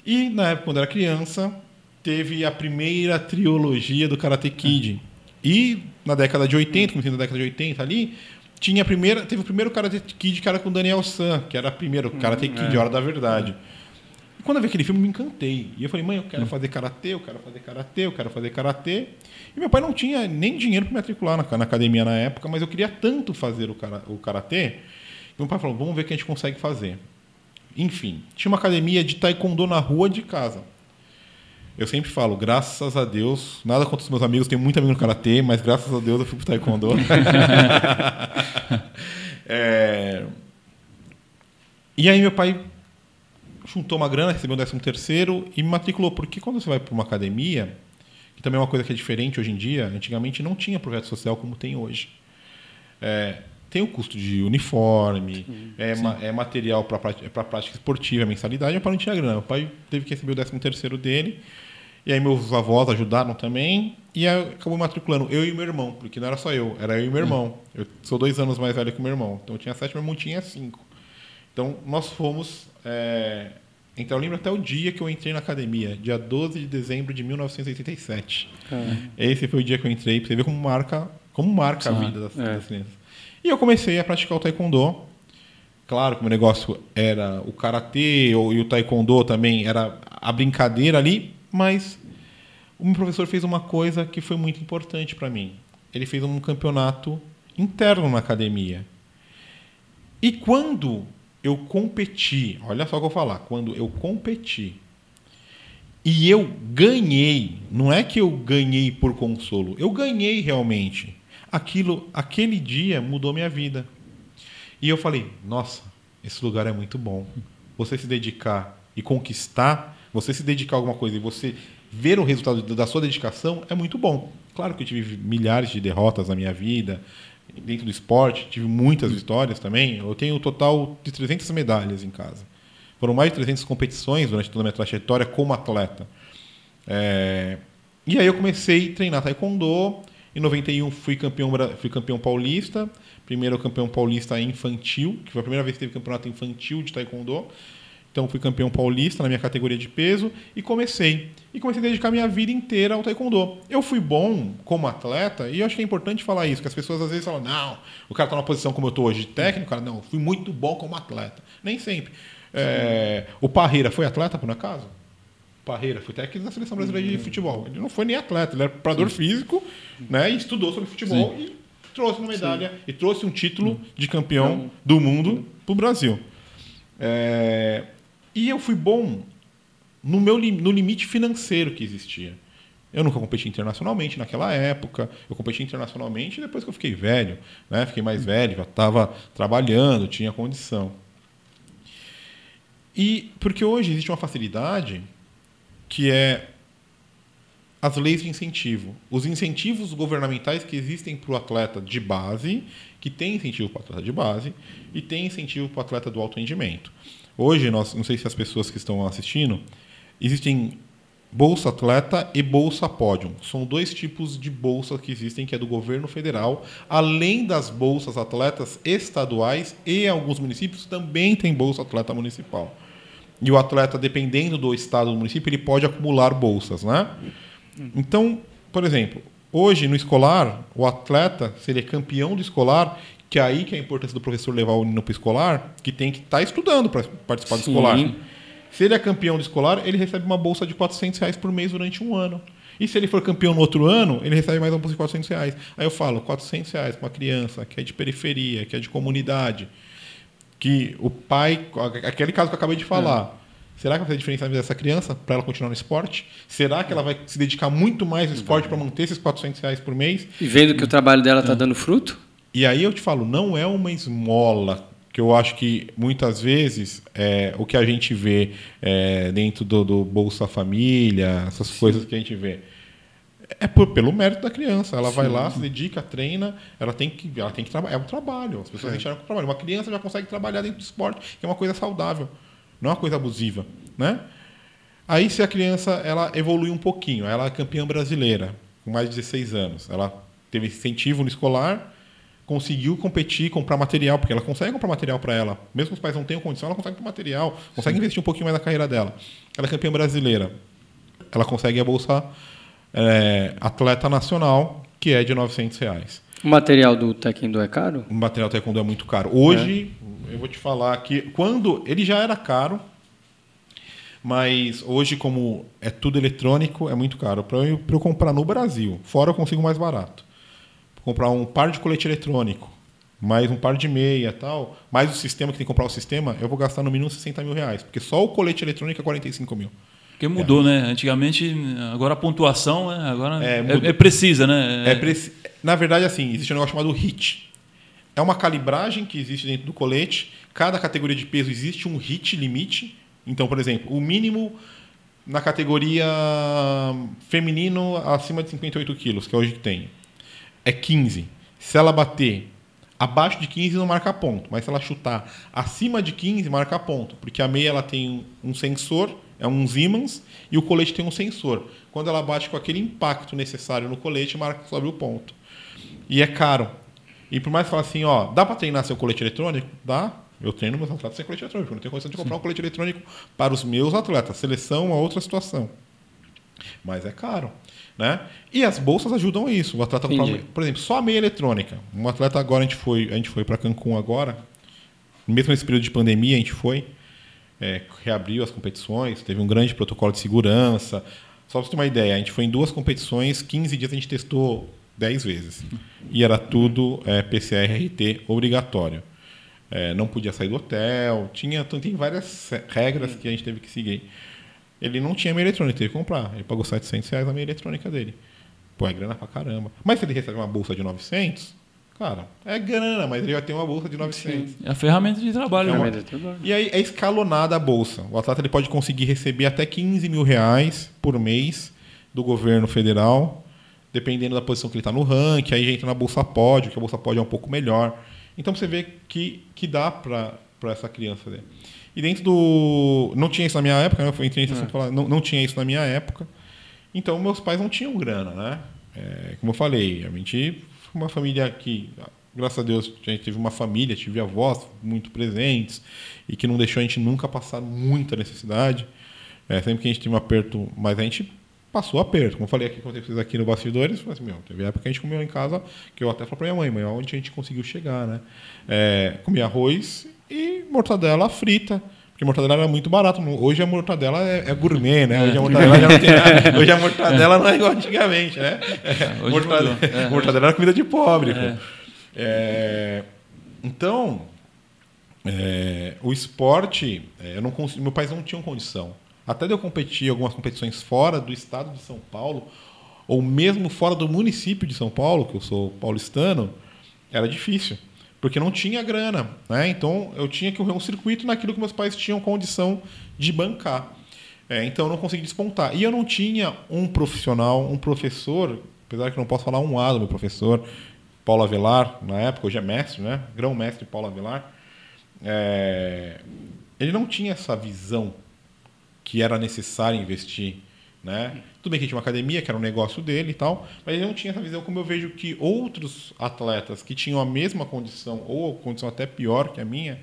E na época, quando era criança, teve a primeira trilogia do Karate Kid. E na década de 80, comecei na década de 80 ali, tinha a primeira, teve o primeiro Karate Kid que era com o Daniel San, que era o primeiro Karate Kid, é. Hora da Verdade. E quando eu vi aquele filme, me encantei. E eu falei, mãe, eu quero fazer karatê, eu quero fazer karatê, eu quero fazer karatê. E meu pai não tinha nem dinheiro para me matricular na, na, academia na época, mas eu queria tanto fazer o, cara, o karatê. Meu pai falou: vamos ver o que a gente consegue fazer. Enfim, tinha uma academia de taekwondo na rua de casa. Eu sempre falo, graças a Deus, nada contra os meus amigos, tenho muito amigo no karatê, mas graças a Deus eu fui pro taekwondo. [LAUGHS] é... E aí meu pai juntou uma grana, recebeu um décimo terceiro e me matriculou. Porque quando você vai para uma academia, que também é uma coisa que é diferente hoje em dia. Antigamente não tinha projeto social como tem hoje. É, tem o custo de uniforme, sim, é, sim. Ma, é, material para a prática esportiva, mensalidade, meu pai não tinha grana. O pai teve que receber o 13 terceiro dele, e aí meus avós ajudaram também, e aí acabou matriculando eu e meu irmão, porque não era só eu, era eu e meu irmão. Eu sou dois anos mais velho que o meu irmão, então eu tinha sete, meu irmão tinha cinco. Então nós fomos é, então eu lembro até o dia que eu entrei na academia, dia 12 de dezembro de 1987. Esse foi o dia que eu entrei, para você ver como marca, como marca a vida das, é. das crianças. E eu comecei a praticar o taekwondo. Claro que o meu negócio era o karatê e o taekwondo também era a brincadeira ali, mas o meu professor fez uma coisa que foi muito importante para mim. ele fez um campeonato interno na academia. E quando eu competi, olha só o que eu vou falar, quando eu competi e eu ganhei, não é que eu ganhei por consolo, eu ganhei realmente. Aquilo, aquele dia mudou minha vida. E eu falei, nossa, esse lugar é muito bom. Você se dedicar e conquistar, você se dedicar a alguma coisa e você ver o resultado da sua dedicação é muito bom. Claro que eu tive milhares de derrotas na minha vida, dentro do esporte, tive muitas vitórias também. Eu tenho um total de 300 medalhas em casa. Foram mais de 300 competições durante toda a minha trajetória como atleta. É... E aí eu comecei a treinar taekwondo. Em 91 fui campeão, fui campeão paulista. Primeiro campeão paulista infantil, que foi a primeira vez que teve campeonato infantil de taekwondo. Então fui campeão paulista na minha categoria de peso e comecei. E comecei a dedicar minha vida inteira ao taekwondo. Eu fui bom como atleta e eu acho que é importante falar isso, que as pessoas às vezes falam, não, o cara está numa posição como eu estou hoje de técnico, cara, não, fui muito bom como atleta. Nem sempre. É, o Parreira foi atleta, por acaso? Parreira foi técnico da seleção brasileira de futebol. Ele não foi nem atleta, ele era preparador físico, né? E estudou sobre futebol Sim. e trouxe uma medalha Sim. e trouxe um título de campeão do mundo para o Brasil. É, e eu fui bom no meu no limite financeiro que existia. Eu nunca competi internacionalmente naquela época. Eu competi internacionalmente depois que eu fiquei velho, né? Fiquei mais velho, já estava trabalhando, tinha condição. E porque hoje existe uma facilidade que é as leis de incentivo. Os incentivos governamentais que existem para o atleta de base, que tem incentivo para o atleta de base e tem incentivo para o atleta do alto rendimento. Hoje, nós, não sei se as pessoas que estão assistindo, existem Bolsa Atleta e Bolsa Pódium. São dois tipos de bolsas que existem, que é do governo federal, além das bolsas atletas estaduais e alguns municípios também tem Bolsa Atleta Municipal. E o atleta, dependendo do estado do município, ele pode acumular bolsas, né? Então, por exemplo, hoje no escolar, o atleta, se ele é campeão do escolar, que é aí que é a importância do professor levar o menino para o escolar, que tem que estar tá estudando para participar do Sim. escolar. Se ele é campeão do escolar, ele recebe uma bolsa de 400 reais por mês durante um ano. E se ele for campeão no outro ano, ele recebe mais uma bolsa de 400 reais. Aí eu falo, 400 reais para uma criança que é de periferia, que é de comunidade, que o pai... Aquele caso que eu acabei de falar... É. Será que vai fazer diferença na vida dessa criança para ela continuar no esporte? Será que ela vai se dedicar muito mais ao esporte para manter esses 400 reais por mês? E vendo que o trabalho dela está é. dando fruto? E aí eu te falo, não é uma esmola que eu acho que muitas vezes é, o que a gente vê é, dentro do, do, Bolsa Família, essas Sim. coisas que a gente vê, é por, pelo mérito da criança. Ela Sim. vai lá, se dedica, treina, ela tem que, ela tem que trabalhar. É um trabalho. As pessoas é. enxergam como trabalho. Uma criança já consegue trabalhar dentro do esporte, que é uma coisa saudável, não é uma coisa abusiva, né? Aí se a criança ela evolui um pouquinho, ela é campeã brasileira, com mais de 16 anos, ela teve incentivo no escolar, conseguiu competir, comprar material, porque ela consegue comprar material para ela. Mesmo que os pais não tenham condição, ela consegue comprar material, consegue Sim. investir um pouquinho mais na carreira dela. Ela é campeã brasileira. Ela consegue a bolsa é, atleta nacional, que é de 900 reais. O material do taekwondo é caro? O material do taekwondo é muito caro. Hoje, é. eu vou te falar que quando ele já era caro, mas hoje como é tudo eletrônico, é muito caro. Para eu, eu comprar no Brasil, fora eu consigo mais barato comprar um par de colete eletrônico, mais um par de meia tal, mais o sistema que tem que comprar o sistema, eu vou gastar no mínimo 60 mil reais. Porque só o colete eletrônico é 45 mil. Porque mudou, é. né? Antigamente, agora a pontuação né? agora é, é, é precisa, né? É preci... Na verdade, assim, existe um negócio chamado HIT. É uma calibragem que existe dentro do colete. Cada categoria de peso existe um HIT limite. Então, por exemplo, o mínimo na categoria feminino acima de 58 quilos, que é hoje que tem é 15. Se ela bater abaixo de 15 não marca ponto, mas se ela chutar acima de 15 marca ponto, porque a meia ela tem um sensor, é um Siemens, e o colete tem um sensor. Quando ela bate com aquele impacto necessário no colete, marca sobre o ponto. E é caro. E por mais que fale assim, ó, dá para treinar seu colete eletrônico? Dá. Eu treino meus atletas sem colete eletrônico. Não tenho condição de comprar Sim. um colete eletrônico para os meus atletas. Seleção é uma outra situação. Mas é caro. Né? E as bolsas ajudam a isso. O atleta comprar, por exemplo, só a meia eletrônica. Um atleta agora a gente foi, a gente foi para Cancún agora. Mesmo nesse período de pandemia a gente foi, é, reabriu as competições, teve um grande protocolo de segurança. Só para você ter uma ideia, a gente foi em duas competições, 15 dias a gente testou 10 vezes. E era tudo é, PCR-RT obrigatório. É, não podia sair do hotel, tinha tem várias regras que a gente teve que seguir. Ele não tinha meia eletrônica, teve que comprar. Ele pagou 700 reais a meia eletrônica dele. Pô, é grana pra caramba. Mas se ele recebe uma bolsa de 900, cara, é grana, mas ele vai ter uma bolsa de 900. É a ferramenta de trabalho, É né? uma- E aí é escalonada a bolsa. O atleta ele pode conseguir receber até 15 mil reais por mês do governo federal, dependendo da posição que ele está no ranking. Aí já entra na bolsa pódio, que a bolsa pódio é um pouco melhor. Então você vê que, que dá para essa criança fazer. E dentro do. Não tinha isso na minha época, né? eu entrei nesse assunto pra falar, não, não tinha isso na minha época. Então meus pais não tinham grana, né? É, como eu falei, a gente uma família que, graças a Deus, a gente teve uma família, tive avós muito presentes e que não deixou a gente nunca passar muita necessidade. É, sempre que a gente tinha um aperto, mas a gente passou aperto. Como eu falei aqui com vocês aqui no bastidores, assim, meu, teve época que a gente comeu em casa, que eu até falei pra minha mãe, mãe, onde a gente conseguiu chegar, né? É, comia arroz e mortadela frita. Porque mortadela era muito barato. Hoje a mortadela é, é gourmet, né? Hoje a mortadela já não tem nada. [LAUGHS] Hoje a mortadela não é igual antigamente, né? É, mortadela. É. mortadela era comida de pobre. É. É, então, é, o esporte, é, eu não consigo, meu pai não tinha condição. Até de eu competir em algumas competições fora do estado de São Paulo, ou mesmo fora do município de São Paulo, que eu sou paulistano, era difícil. Porque não tinha grana. Né? Então eu tinha que correr um circuito naquilo que meus pais tinham condição de bancar. É, então eu não consegui despontar. E eu não tinha um profissional, um professor, apesar que não posso falar um A do meu professor, Paulo Avelar, na época, hoje é mestre, né? Grão-mestre Paulo Avelar. É, ele não tinha essa visão que era necessário investir. Né? Tudo bem que tinha uma academia, que era um negócio dele e tal, mas ele não tinha essa visão como eu vejo que outros atletas que tinham a mesma condição, ou condição até pior que a minha,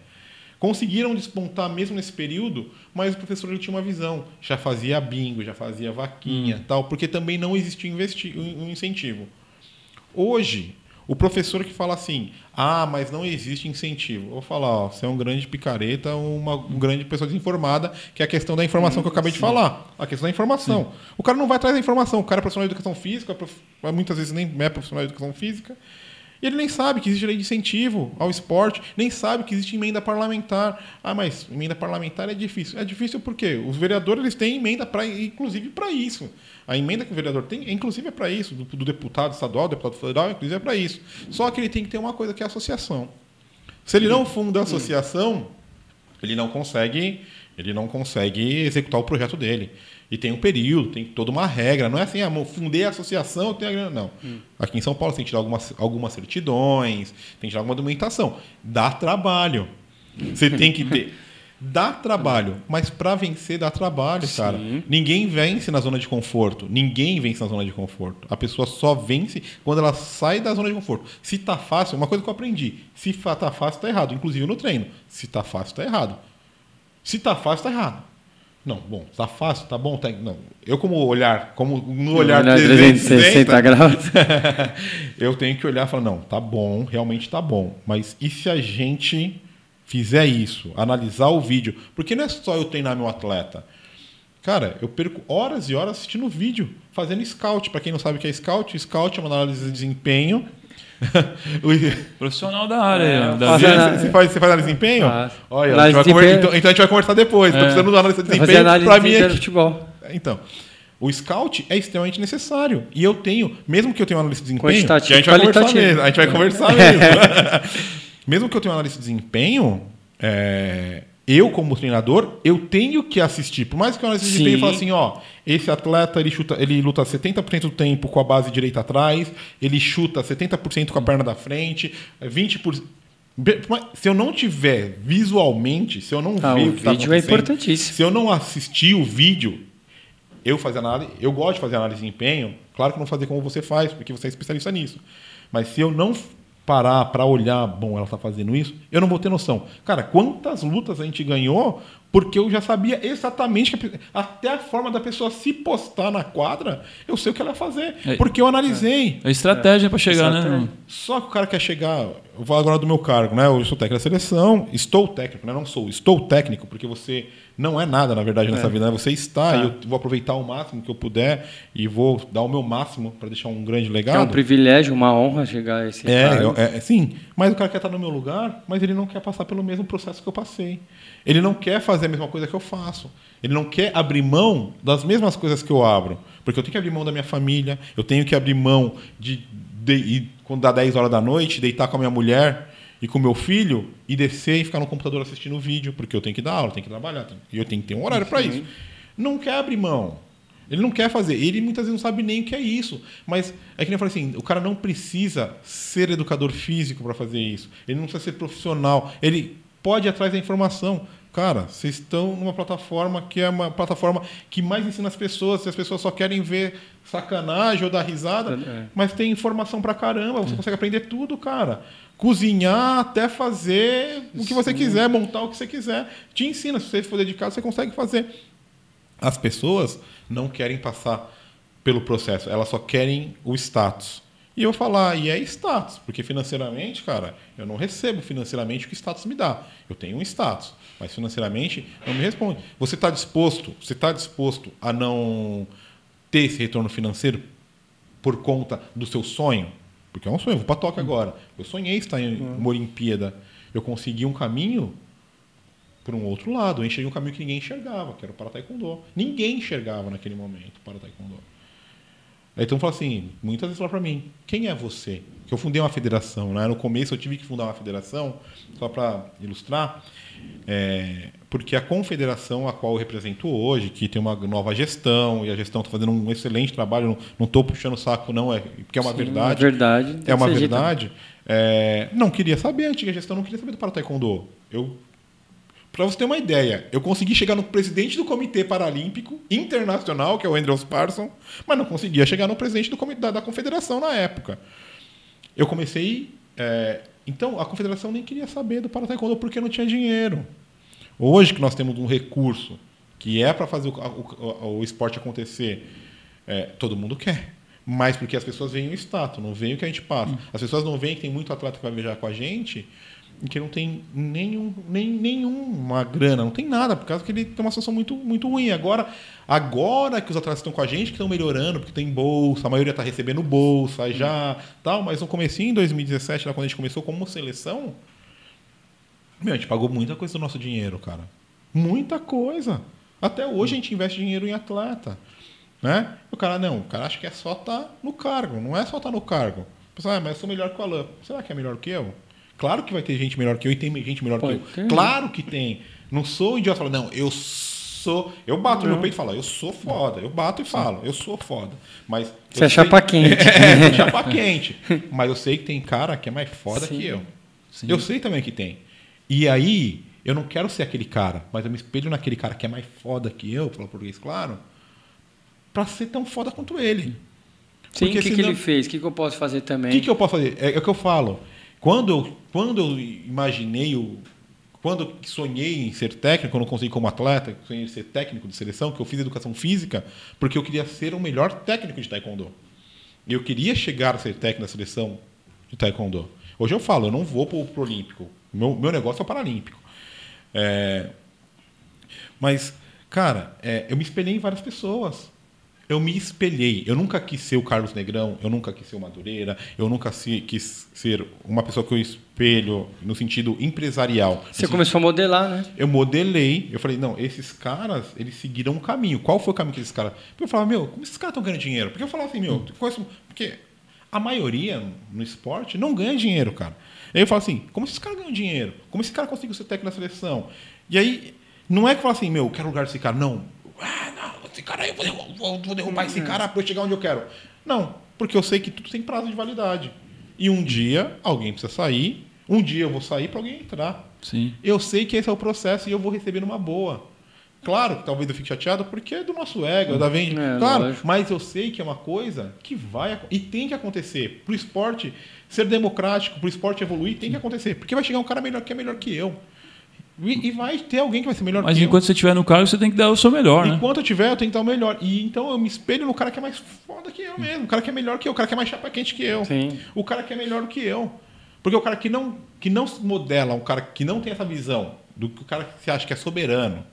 conseguiram despontar mesmo nesse período, mas o professor ele tinha uma visão. Já fazia bingo, já fazia vaquinha tal, porque também não existia um incentivo. Hoje, o professor que fala assim, ah, mas não existe incentivo. Eu vou falar, ó, você é um grande picareta, uma, um grande pessoa desinformada, que é a questão da informação que eu acabei de falar. A questão da informação. O cara não vai atrás da informação. O cara é profissional de educação física, prof- muitas vezes nem é profissional de educação física. E ele nem sabe que existe lei de incentivo ao esporte, nem sabe que existe emenda parlamentar. Ah, mas emenda parlamentar é difícil. É difícil porque os vereadores eles têm emenda, pra, inclusive, para isso. A emenda que o vereador tem, inclusive, é para isso. Do, do deputado estadual, do deputado federal, inclusive, é para isso. Só que ele tem que ter uma coisa que é a associação. Se ele não funda a associação, ele não consegue, ele não consegue executar o projeto dele. E tem um período, tem toda uma regra. Não é assim, ah, fundei a associação, eu tenho a grana. Não. Aqui em São Paulo você tem que tirar algumas, algumas certidões, tem que tirar alguma documentação. Dá trabalho. Você tem que ter. Dá trabalho, mas para vencer dá trabalho, cara. Ninguém vence na zona de conforto. Ninguém vence na zona de conforto. A pessoa só vence quando ela sai da zona de conforto. Se tá fácil, uma coisa que eu aprendi: se tá fácil, tá errado. Inclusive no treino. Se tá fácil, tá errado. Se tá fácil, tá errado. Não, bom, tá fácil, tá bom, tá. Não, eu como olhar, como no olhar Olhar 360, 360 graus. [LAUGHS] eu tenho que olhar e falar, não, tá bom, realmente tá bom. Mas e se a gente fizer isso, analisar o vídeo? Porque não é só eu treinar meu atleta. Cara, eu perco horas e horas assistindo vídeo, fazendo scout. Para quem não sabe o que é scout, scout é uma análise de desempenho. [LAUGHS] Profissional da área. É, fazendo- você, você faz, você faz análise de desempenho? Faço. Olha, a Análise gente vai de conver- então, então a gente vai conversar depois. Estou precisando de análise de desempenho para mim do futebol. Então, o scout é extremamente necessário. E eu tenho, mesmo que eu tenha uma análise de desempenho, a gente vai conversar mesmo. A gente vai conversar [LAUGHS] mesmo. [LAUGHS] mesmo que eu tenha uma análise de desempenho, é, eu, como treinador, eu tenho que assistir. Por mais que eu análise de desempenho fale assim, ó, esse atleta ele, chuta, ele luta 70% do tempo com a base direita atrás, ele chuta 70% com a perna da frente, 20%. Be- mas Se eu não tiver visualmente, se eu não Ah, ver o o que tá vídeo é importantíssimo. se eu não assistir o vídeo, eu fazer análise, eu gosto de fazer análise de empenho, claro que eu não fazer como você faz, porque você é especialista nisso. Mas se eu não parar para olhar, bom, ela está fazendo isso, eu não vou ter noção. Cara, quantas lutas a gente ganhou Porque eu já sabia exatamente que a, até a forma da pessoa se postar na quadra, eu sei o que ela vai fazer. É. Porque eu analisei. É estratégia para chegar, Estratégia. né? Só que o cara quer chegar. Eu vou agora do meu cargo, né? Eu sou técnico da seleção, estou técnico, né? Não sou, estou técnico, porque você não é nada, na verdade, nessa vida, né? Você está, e eu vou aproveitar o máximo que eu puder e vou dar o meu máximo para deixar um grande É um legado. privilégio, uma honra chegar a esse É, cargo. é, é, sim, mas o cara quer estar no meu lugar, mas ele não quer passar pelo mesmo processo que eu passei. Ele não quer fazer a mesma coisa que eu faço. Ele não quer abrir mão das mesmas coisas que eu abro. Porque eu tenho que abrir mão da minha família, eu tenho que abrir mão de, de quando dá 10 horas da noite, deitar com a minha mulher e com o meu filho e descer e ficar no computador assistindo vídeo, porque eu tenho que dar aula, eu tenho que trabalhar, tenho- e eu tenho que ter um horário para isso. Não quer abrir mão. Ele não quer fazer. Ele muitas vezes não sabe nem o que é isso. Mas é que nem eu falei assim: o cara não precisa ser educador físico para fazer isso. Ele não precisa ser profissional. Ele pode ir atrás da informação. Cara, vocês estão numa plataforma que é uma plataforma que mais ensina as pessoas. Se as pessoas só querem ver sacanagem ou dar risada, É. mas tem informação pra caramba. Você consegue aprender tudo, cara. Cozinhar até fazer o que você quiser, montar o que você quiser. Te ensina. Se você for dedicado, você consegue fazer. As pessoas não querem passar pelo processo, elas só querem o status. E eu falar, e é status, porque financeiramente, cara, eu não recebo financeiramente o que status me dá. Eu tenho um status, mas financeiramente não me responde. Você está disposto, você está disposto a não ter esse retorno financeiro por conta do seu sonho? Porque é um sonho, eu vou para Tóquio agora. Eu sonhei estar em uma Olimpíada. Eu consegui um caminho por um outro lado. Eu enxerguei um caminho que ninguém enxergava, que era o para taekwondo. Ninguém enxergava naquele momento o para taekwondo. Aí então fala assim, muitas vezes fala para mim, quem é você? Que eu fundei uma federação, né? No começo eu tive que fundar uma federação, só para ilustrar, é, porque a confederação a qual eu represento hoje, que tem uma nova gestão, e a gestão está fazendo um excelente trabalho, não estou puxando o saco não, é porque é uma Sim, verdade. É verdade. tem É uma verdade. É, não queria saber, a antiga gestão não queria saber do para taekwondo. Eu para você ter uma ideia, eu consegui chegar no presidente do Comitê Paralímpico Internacional, que é o Andrews Parson, mas não conseguia chegar no presidente do comitê, da, da confederação na época. Eu comecei. é, então, a confederação nem queria saber do para taekwondo porque não tinha dinheiro. Hoje que nós temos um recurso que é para fazer o, o- o esporte acontecer, é, todo mundo quer. Mas porque as pessoas veem o status, não veem o que a gente passa. As pessoas não veem que tem muito atleta que vai viajar com a gente que não tem nenhum, nem, nenhuma grana, não tem nada, por causa que ele tem uma situação muito, muito ruim. Agora, agora que os atletas estão com a gente, que estão melhorando, porque tem bolsa, a maioria está recebendo bolsa já, tal, mas no comecinho, em 2017, lá quando a gente começou como seleção, meu, a gente pagou muita coisa do nosso dinheiro, cara. Muita coisa. Até hoje a gente investe dinheiro em atleta. Né? O cara, não, o cara acha que é só estar no cargo, não é só estar no cargo. Pessoal, ah, mas eu sou melhor que o Alain. Será que é melhor que eu? Claro que vai ter gente melhor que eu e tem gente melhor que eu. Claro que tem. Não sou idiota falar, não, eu sou. Eu bato no meu peito e falo, eu sou foda. Eu bato e falo, eu sou foda. Mas. Você eu [LAUGHS] é chapa sei- quente. É, chapa quente. [LAUGHS] Mas eu sei que tem cara que é mais foda Sim. que eu. Sim. Eu sei também que tem. E aí, eu não quero ser aquele cara, mas eu me espelho naquele cara que é mais foda que eu, falar português claro, pra ser tão foda quanto ele. Sim, o que, que ele fez? O que, que eu posso fazer O também? que, que eu posso fazer? É, é o que eu falo. Quando eu, quando eu imaginei o. Quando sonhei em ser técnico, eu não consegui como atleta, sonhei em ser técnico de seleção, que eu fiz educação física, porque eu queria ser o melhor técnico de taekwondo. Eu queria chegar a ser técnico da seleção de taekwondo. Hoje eu falo, eu não vou pro, pro Olímpico. Meu, meu negócio é o Paralímpico. É, mas, cara, é, eu me espelhei em várias pessoas. Eu me espelhei. Eu nunca quis ser o Carlos Negrão, eu nunca quis ser o Madureira, eu nunca se- quis ser uma pessoa que eu espelho no sentido empresarial. Você No começou a modelar, né? eu modelei, eu falei, não, esses caras, eles seguiram um caminho. Qual foi o caminho que esses caras. Porque eu falava, meu, como esses caras estão ganhando dinheiro? Porque eu falava assim, meu, eu conheço- porque a maioria no esporte não ganha dinheiro, cara. Aí eu falo assim, como esses caras ganham dinheiro? Como esse cara conseguiu ser técnico na seleção? E aí, não é que eu falo assim, meu, eu quero lugar desse cara. Não. Ah, não, esse cara aí, eu vou derrubar, vou, vou derrubar esse cara pra eu chegar onde eu quero. Não, porque eu sei que tudo tem prazo de validade. E um dia alguém precisa sair, um dia eu vou sair para alguém entrar. Sim. Eu sei que esse é o processo e eu vou receber numa boa. Claro que talvez eu fique chateado porque é do nosso ego, é da vende. É, claro, lógico. mas eu sei que é uma coisa que vai e tem que acontecer. Para o esporte ser democrático, para o esporte evoluir, tem que acontecer. Porque vai chegar um cara melhor que é melhor que eu. E, e vai ter alguém que vai ser melhor Mas que eu. enquanto você estiver no cargo, você tem que dar o seu melhor, né? Enquanto eu tiver, eu tenho que dar o melhor. E então eu me espelho no cara que é mais foda que eu mesmo. O cara que é melhor que eu, o cara que é mais chapa quente que eu. Sim. O cara que é melhor do que eu. Porque o cara que não, que não se modela, um cara que não tem essa visão do que o cara que você acha que é soberano,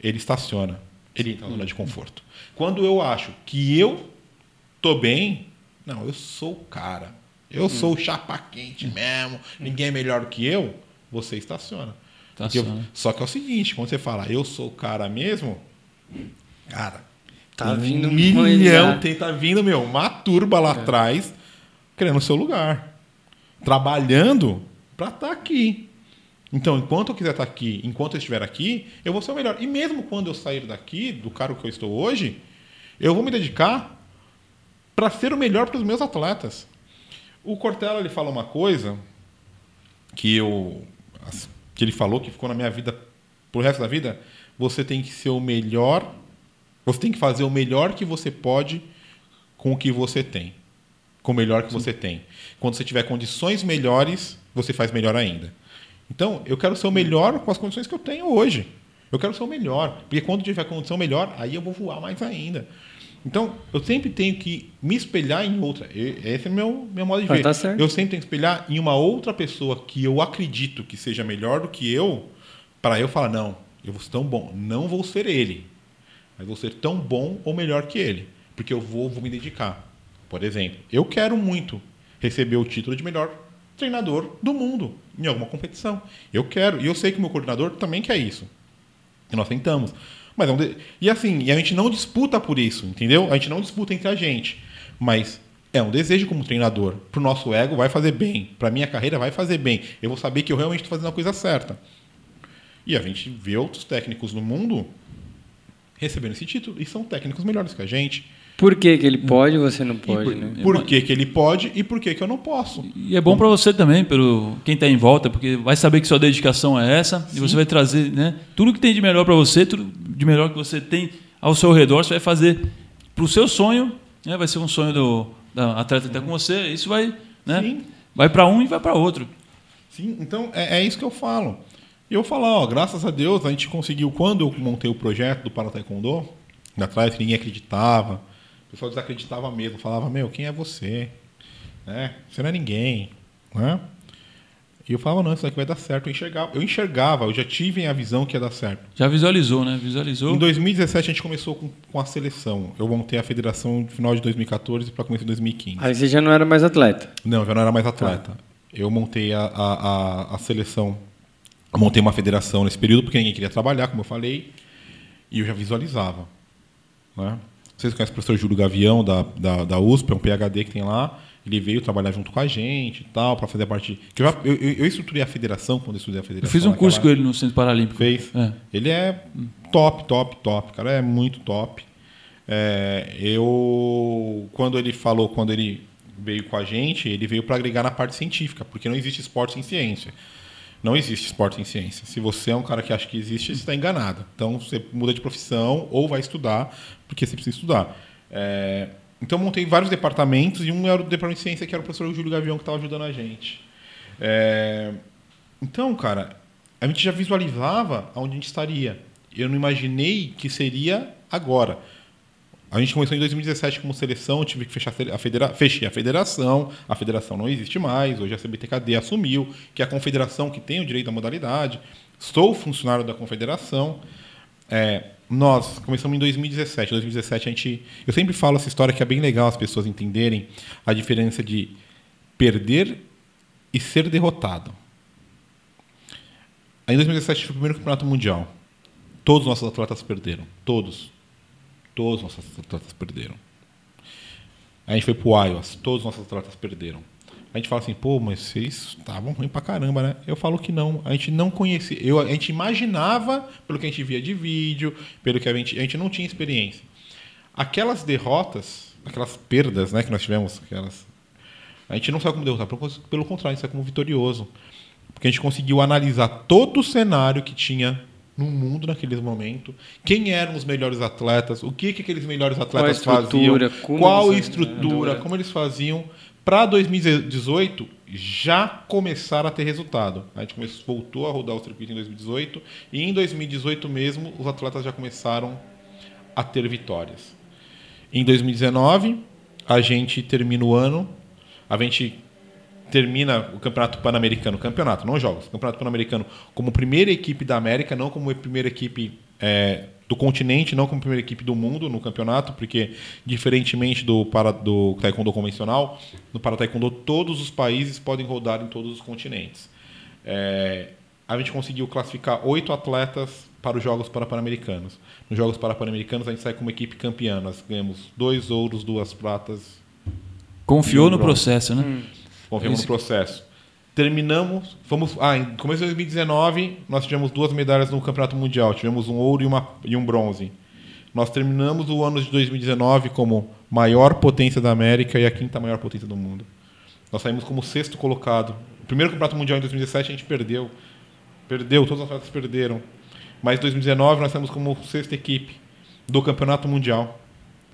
ele estaciona. Ele entra na zona de conforto. Quando eu acho que eu tô bem, não, eu sou o cara. Eu sou o chapa quente mesmo. Ninguém é melhor do que eu. Você estaciona. Eu- Estaciona. só que é o seguinte, quando você fala eu sou o cara mesmo, cara, Tá vindo um uma milhão, tem, tá vindo, meu, uma turba lá atrás querendo o seu lugar. Trabalhando para estar aqui. Então, enquanto eu quiser estar aqui, enquanto eu estiver aqui, eu vou ser o melhor. E mesmo quando eu sair daqui, do cargo que eu estou hoje, eu vou me dedicar para ser o melhor para os meus atletas. O Cortella ele fala uma coisa que eu que ele falou que ficou na minha vida pro resto da vida, você tem que ser o melhor, você tem que fazer o melhor que você pode com o que você tem. Com o melhor que você tem. Quando você tiver condições melhores, você faz melhor ainda. Então, eu quero ser o melhor com as condições que eu tenho hoje. Eu quero ser o melhor. Porque quando tiver condição melhor, aí eu vou voar mais ainda. Então, eu sempre tenho que me espelhar em outra. Esse é meu, meu modo de Mas ver. tá. Eu sempre tenho que espelhar em uma outra pessoa que eu acredito que seja melhor do que eu, para eu falar, não, eu vou ser tão bom. Não vou ser ele, mas vou ser tão bom ou melhor que ele. Porque eu vou, vou me dedicar. Por exemplo, eu quero muito receber o título de melhor treinador do mundo em alguma competição. Eu quero. E eu sei que o meu coordenador também quer isso. E nós tentamos. Mas é um de- E assim, e a gente não disputa por isso, entendeu? A gente não disputa entre a gente. Mas é um desejo como treinador. Pro nosso ego vai fazer bem. Pra minha carreira vai fazer bem. Eu vou saber que eu realmente estou fazendo a coisa certa. E a gente vê outros técnicos no mundo recebendo esse título. E são técnicos melhores que a gente. Por que, que ele pode e você não pode, por, né? por que, que ele pode e por que, que eu não posso. E é bom para você também, pelo quem está em volta, porque vai saber que sua dedicação é essa e você vai trazer, né? Tudo que tem de melhor para você, tudo de melhor que você tem ao seu redor, você vai fazer para o seu sonho, né? Vai ser um sonho do da atleta que está com você. Isso vai, né? Sim. Vai para um e vai para outro. Sim, então é, é isso que eu falo. E eu falo, ó, graças a Deus a gente conseguiu, quando eu montei o projeto do Para Taekwondo, lá atrás que ninguém acreditava, o pessoal desacreditava mesmo, falava, meu, quem é você? Né? Você não é ninguém. Né? E eu falava, não, isso aqui vai dar certo. Eu enxergava, eu enxergava, eu já tive a visão que ia dar certo. Já visualizou, né? Visualizou. Em 2017 a gente começou com, com a seleção. Eu montei a federação no final de 2014 para começo de 2015. Aí você já não era mais atleta. Não, já não era mais atleta. Eu montei a, a, a, a seleção, eu montei uma federação nesse período porque ninguém queria trabalhar, como eu falei, e eu já visualizava. Né? Vocês conhecem o professor Júlio Gavião, da, da, da USP, é um PhD que tem lá. Ele veio trabalhar junto com a gente e tal, para fazer a parte. Que eu, já- eu, eu, estruturei a federação quando eu estudei a federação. Eu fiz um curso com ele no Centro Paralímpico. Fez. É. Ele é top, top, top. O cara é muito top. É, eu, quando ele falou, quando ele veio com a gente, ele veio para agregar na parte científica, porque não existe esporte sem ciência. Não existe esporte sem ciência. Se você é um cara que acha que existe, você está enganado. Então você muda de profissão ou vai estudar, porque você precisa estudar. É, então montei vários departamentos e um era o departamento de ciência, que era o professor Júlio Gavião, que estava ajudando a gente. É, então, cara, a gente já visualizava aonde a gente estaria. Eu não imaginei que seria agora. A gente começou em 2017 como seleção, tive que fechar a federa fechei a federação, a federação não existe mais, hoje a CBTKD assumiu, que é a confederação que tem o direito à modalidade. Sou funcionário da confederação. É, nós começamos em 2017. Em 2017 a gente, eu sempre falo essa história que é bem legal as pessoas entenderem a diferença de perder e ser derrotado. Aí em 2017 foi o primeiro campeonato mundial. Todos os nossos atletas perderam. Todos. Todos os nossos atletas perderam. A gente foi pro Iowas. Todos os nossos atletas perderam. A gente fala assim, pô, mas vocês estavam ruim pra caramba, né? Eu falo que não. A gente não conhecia. Eu, a gente imaginava, pelo que a gente via de vídeo, pelo que a gente. A gente não tinha experiência. Aquelas derrotas, aquelas perdas né, que nós tivemos, aquelas. A gente não saiu como derrotado, pelo- pelo contrário, a gente saiu como vitorioso. Porque a gente conseguiu analisar todo o cenário que tinha no mundo naquele momento, quem eram os melhores atletas, o que, que aqueles melhores atletas estrutura, faziam, qual estrutura, como eles faziam, Para 2018, já começaram a ter resultado. A gente começou, voltou a rodar o circuito em 2018 e em 2018 mesmo os atletas já começaram a ter vitórias. Em 2019, a gente termina o ano, a gente termina o Campeonato Pan-Americano, campeonato, não jogos, Campeonato Pan-Americano como primeira equipe da América, não como primeira equipe é, do continente, não como primeira equipe do mundo no campeonato, porque diferentemente do para do taekwondo convencional, no para taekwondo todos os países podem rodar em todos os continentes. É, a gente conseguiu classificar oito atletas para os Jogos Pan-Americanos. Nos Jogos Pan-Americanos a gente sai como equipe campeã. Nós ganhamos dois ouros, duas pratas. Confiou no bronze. processo, né? Confiamos no processo. Terminamos, fomos, ah, em começo de 2019, nós tivemos duas medalhas no Campeonato Mundial, tivemos um ouro e, uma, e um bronze. Nós terminamos o ano de 2019 como maior potência da América e a quinta maior potência do mundo. Nós saímos como sexto colocado. O primeiro Campeonato Mundial em 2017 a gente perdeu. Perdeu, todos os atletas perderam. Mas em 2019 nós saímos como sexta equipe do Campeonato Mundial.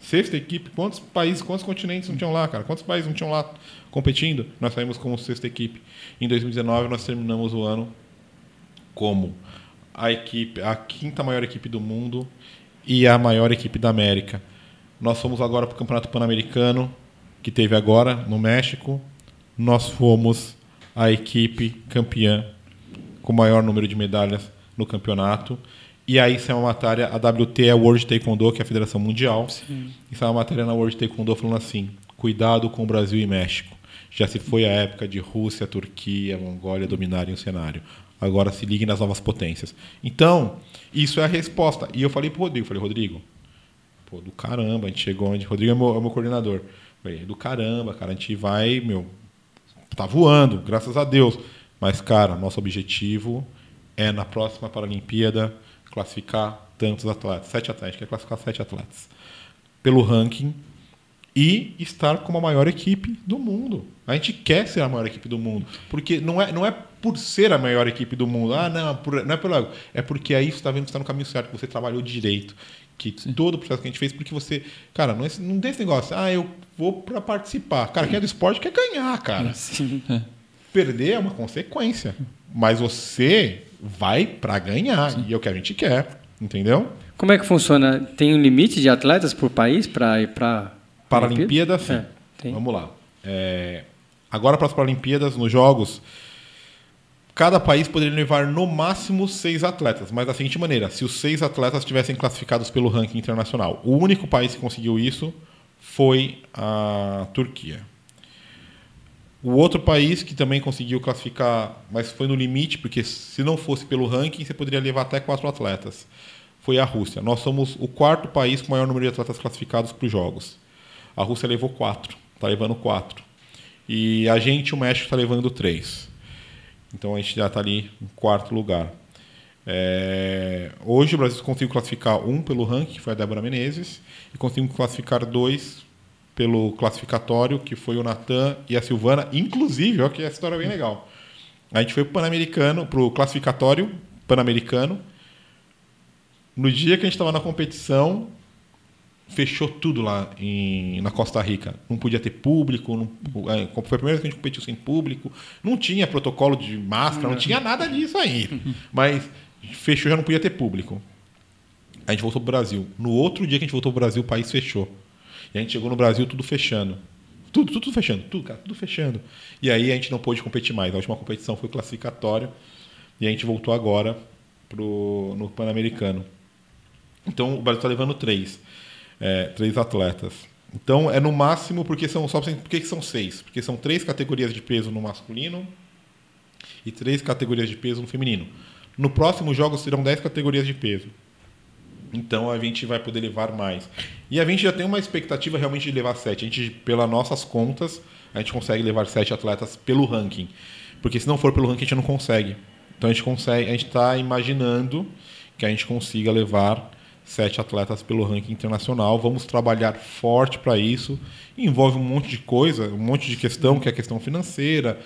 Sexta equipe, quantos países, quantos continentes não tinham lá, cara? Quantos países não tinham lá competindo? Nós saímos como sexta equipe. Em 2019 nós terminamos o ano como a equipe, a quinta maior equipe do mundo e a maior equipe da América. Nós fomos agora para o Campeonato Pan-Americano, que teve agora no México. Nós fomos a equipe campeã com o maior número de medalhas no campeonato. E aí isso é uma matéria, a WT é a World Taekwondo, que é a Federação Mundial. Sim. Isso é uma matéria na World Taekwondo falando assim: cuidado com o Brasil e México. Já se foi a época de Rússia, Turquia, Mongólia dominarem o cenário. Agora se ligue nas novas potências. Então, isso é a resposta. E eu falei pro Rodrigo, falei, Rodrigo, pô, do caramba, a gente chegou onde. Rodrigo é meu, é meu coordenador. Falei, do caramba, cara, a gente vai, meu, tá voando, graças a Deus. Mas, cara, nosso objetivo é na próxima Paralimpíada classificar tantos atletas. Sete atletas, a gente quer classificar sete atletas. Pelo ranking e estar como a maior equipe do mundo. A gente quer ser a maior equipe do mundo. Porque não é, não é por ser a maior equipe do mundo. Ah, não, por, não é pelo. É porque aí você está vendo que está no caminho certo, que você trabalhou direito. Que todo o processo que a gente fez, porque você. Cara, não, é, não tem esse negócio. Ah, eu vou para participar. Cara, quem é do esporte quer ganhar, cara. Sim. Perder é uma consequência. Mas você vai para ganhar. E é o que a gente quer. Entendeu? Como é que funciona? Tem um limite de atletas por país para ir para Paralimpíada, sim. É. Vamos lá. É, agora para as Paralimpíadas, nos Jogos, cada país poderia levar no máximo seis atletas, mas da seguinte maneira: se os seis atletas estivessem classificados pelo ranking internacional, o único país que conseguiu isso foi a Turquia. O outro país que também conseguiu classificar, mas foi no limite, porque se não fosse pelo ranking, você poderia levar até quatro atletas, foi a Rússia. Nós somos o quarto país com maior número de atletas classificados para os Jogos. A Rússia levou quatro, está levando quatro. E a gente, o México, está levando três. Então a gente já está ali em quarto lugar. É, Hoje o Brasil conseguiu classificar um pelo ranking, que foi a Débora Menezes, e conseguiu classificar dois pelo classificatório, que foi o Natan e a Silvana. Inclusive, olha que essa história é bem legal. A gente foi para o Pan-Americano, para o classificatório Pan-Americano. No dia que a gente estava na competição, fechou tudo lá em, na Costa Rica. Não podia ter público, não, é, foi a primeira vez que a gente competiu sem público, não tinha protocolo de máscara, não tinha nada disso aí. [LAUGHS] Mas fechou, já não podia ter público. A gente voltou para o Brasil. No outro dia que a gente voltou para o Brasil, o país fechou. E a gente chegou no Brasil tudo fechando. Tudo, tudo, tudo fechando, tudo, cara, tudo fechando. E aí a gente não pôde competir mais. A última competição foi classificatório e a gente voltou agora pro, no Pan-Americano. Então o Brasil está levando três é, três atletas. Então é no máximo porque são só por que são seis? Porque são três categorias de peso no masculino e três categorias de peso no feminino. No próximo jogo serão dez categorias de peso. Então a gente vai poder levar mais. E a gente já tem uma expectativa realmente de levar sete. A gente, pelas nossas contas, a gente consegue levar sete atletas pelo ranking. Porque se não for pelo ranking, a gente não consegue. Então a gente consegue, a gente está imaginando que a gente consiga levar sete atletas pelo ranking internacional. Vamos trabalhar forte para isso. Envolve um monte de coisa, um monte de questão, que é a questão financeira.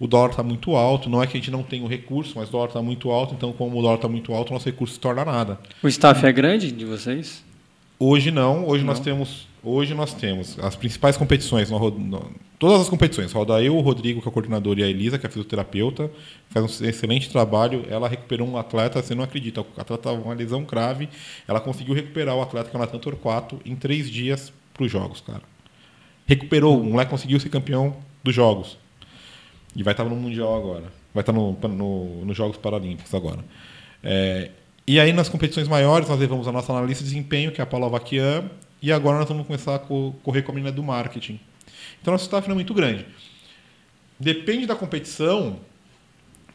O dólar está muito alto. Não é que a gente não tenha o recurso, mas o dólar está muito alto. Então, como o dólar está muito alto, o nosso recurso se torna nada. O staff é grande de vocês? Hoje não. Hoje nós temos. Hoje nós temos as principais competições. no no- todas as competições. Roda eu, o Rodrigo, que é o coordenador, e a Elisa, que é a fisioterapeuta. Faz um excelente trabalho. Ela recuperou um atleta, você não acredita. O atleta estava com uma lesão grave. Ela conseguiu recuperar o atleta, que é o Natan Torquato, em três dias para os jogos, cara. Recuperou. O moleque conseguiu ser campeão dos jogos. E vai estar no Mundial agora. Vai estar no, no- nos Jogos Paralímpicos agora. É, e aí, nas competições maiores, nós levamos a nossa analista de desempenho, que é a Paula Vaquian, e agora nós vamos começar a co- correr com a menina do marketing. Então, nosso staff não é muito grande. Depende da competição,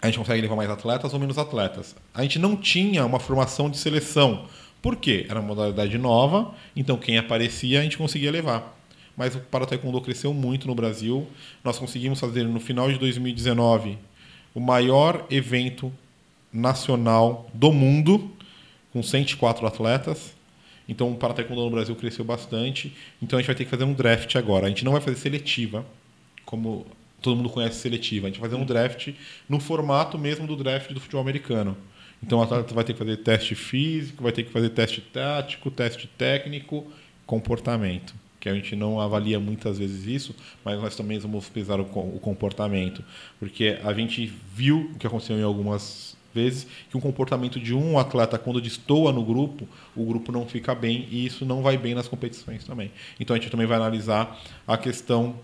a gente consegue levar mais atletas ou menos atletas. A gente não tinha uma formação de seleção. Por quê? Era uma modalidade nova, então quem aparecia a gente conseguia levar. Mas o para taekwondo cresceu muito no Brasil. Nós conseguimos fazer no final de 2019 o maior evento nacional do mundo, com 104 atletas. Então o para taekwondo no Brasil cresceu bastante. Então a gente vai ter que fazer um draft agora. A gente não vai fazer seletiva, como todo mundo conhece seletiva. A gente vai fazer um draft no formato mesmo do draft do futebol americano. Então o atleta vai ter que fazer teste físico, vai ter que fazer teste tático, teste técnico, comportamento. Que a gente não avalia muitas vezes isso, mas nós também vamos pesar o, o comportamento. Porque a gente viu o que aconteceu em algumas vezes que um comportamento de um atleta quando destoa no grupo, o grupo não fica bem e isso não vai bem nas competições também. Então a gente também vai analisar a questão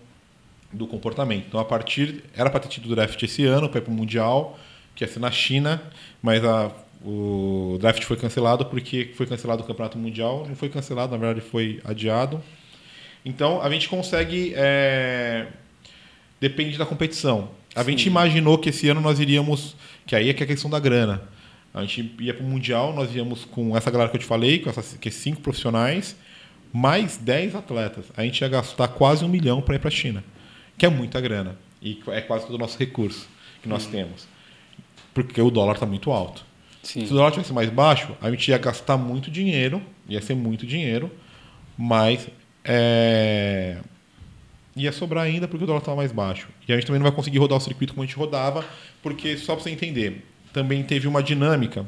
do comportamento. Então, a partir. Era para ter tido o draft esse ano, para ir para o Mundial, que ia ser na China, mas a, o draft foi cancelado porque foi cancelado o Campeonato Mundial. Não foi cancelado, na verdade, foi adiado. Então, a gente consegue. é, depende da competição. A gente imaginou que esse ano nós iríamos. Que aí é que é a questão da grana. A gente ia para o Mundial, nós íamos com essa galera que eu te falei, com essas que é cinco profissionais, mais 10 atletas. A gente ia gastar quase um milhão para ir para a China, que é muita grana. E é quase todo o nosso recurso que nós temos. Porque o dólar está muito alto. Sim. Se o dólar tivesse mais baixo, a gente ia gastar muito dinheiro, ia ser muito dinheiro, mas é, ia sobrar ainda porque o dólar estava mais baixo. E a gente também não vai conseguir rodar o circuito como a gente rodava, porque, só para você entender, também teve uma dinâmica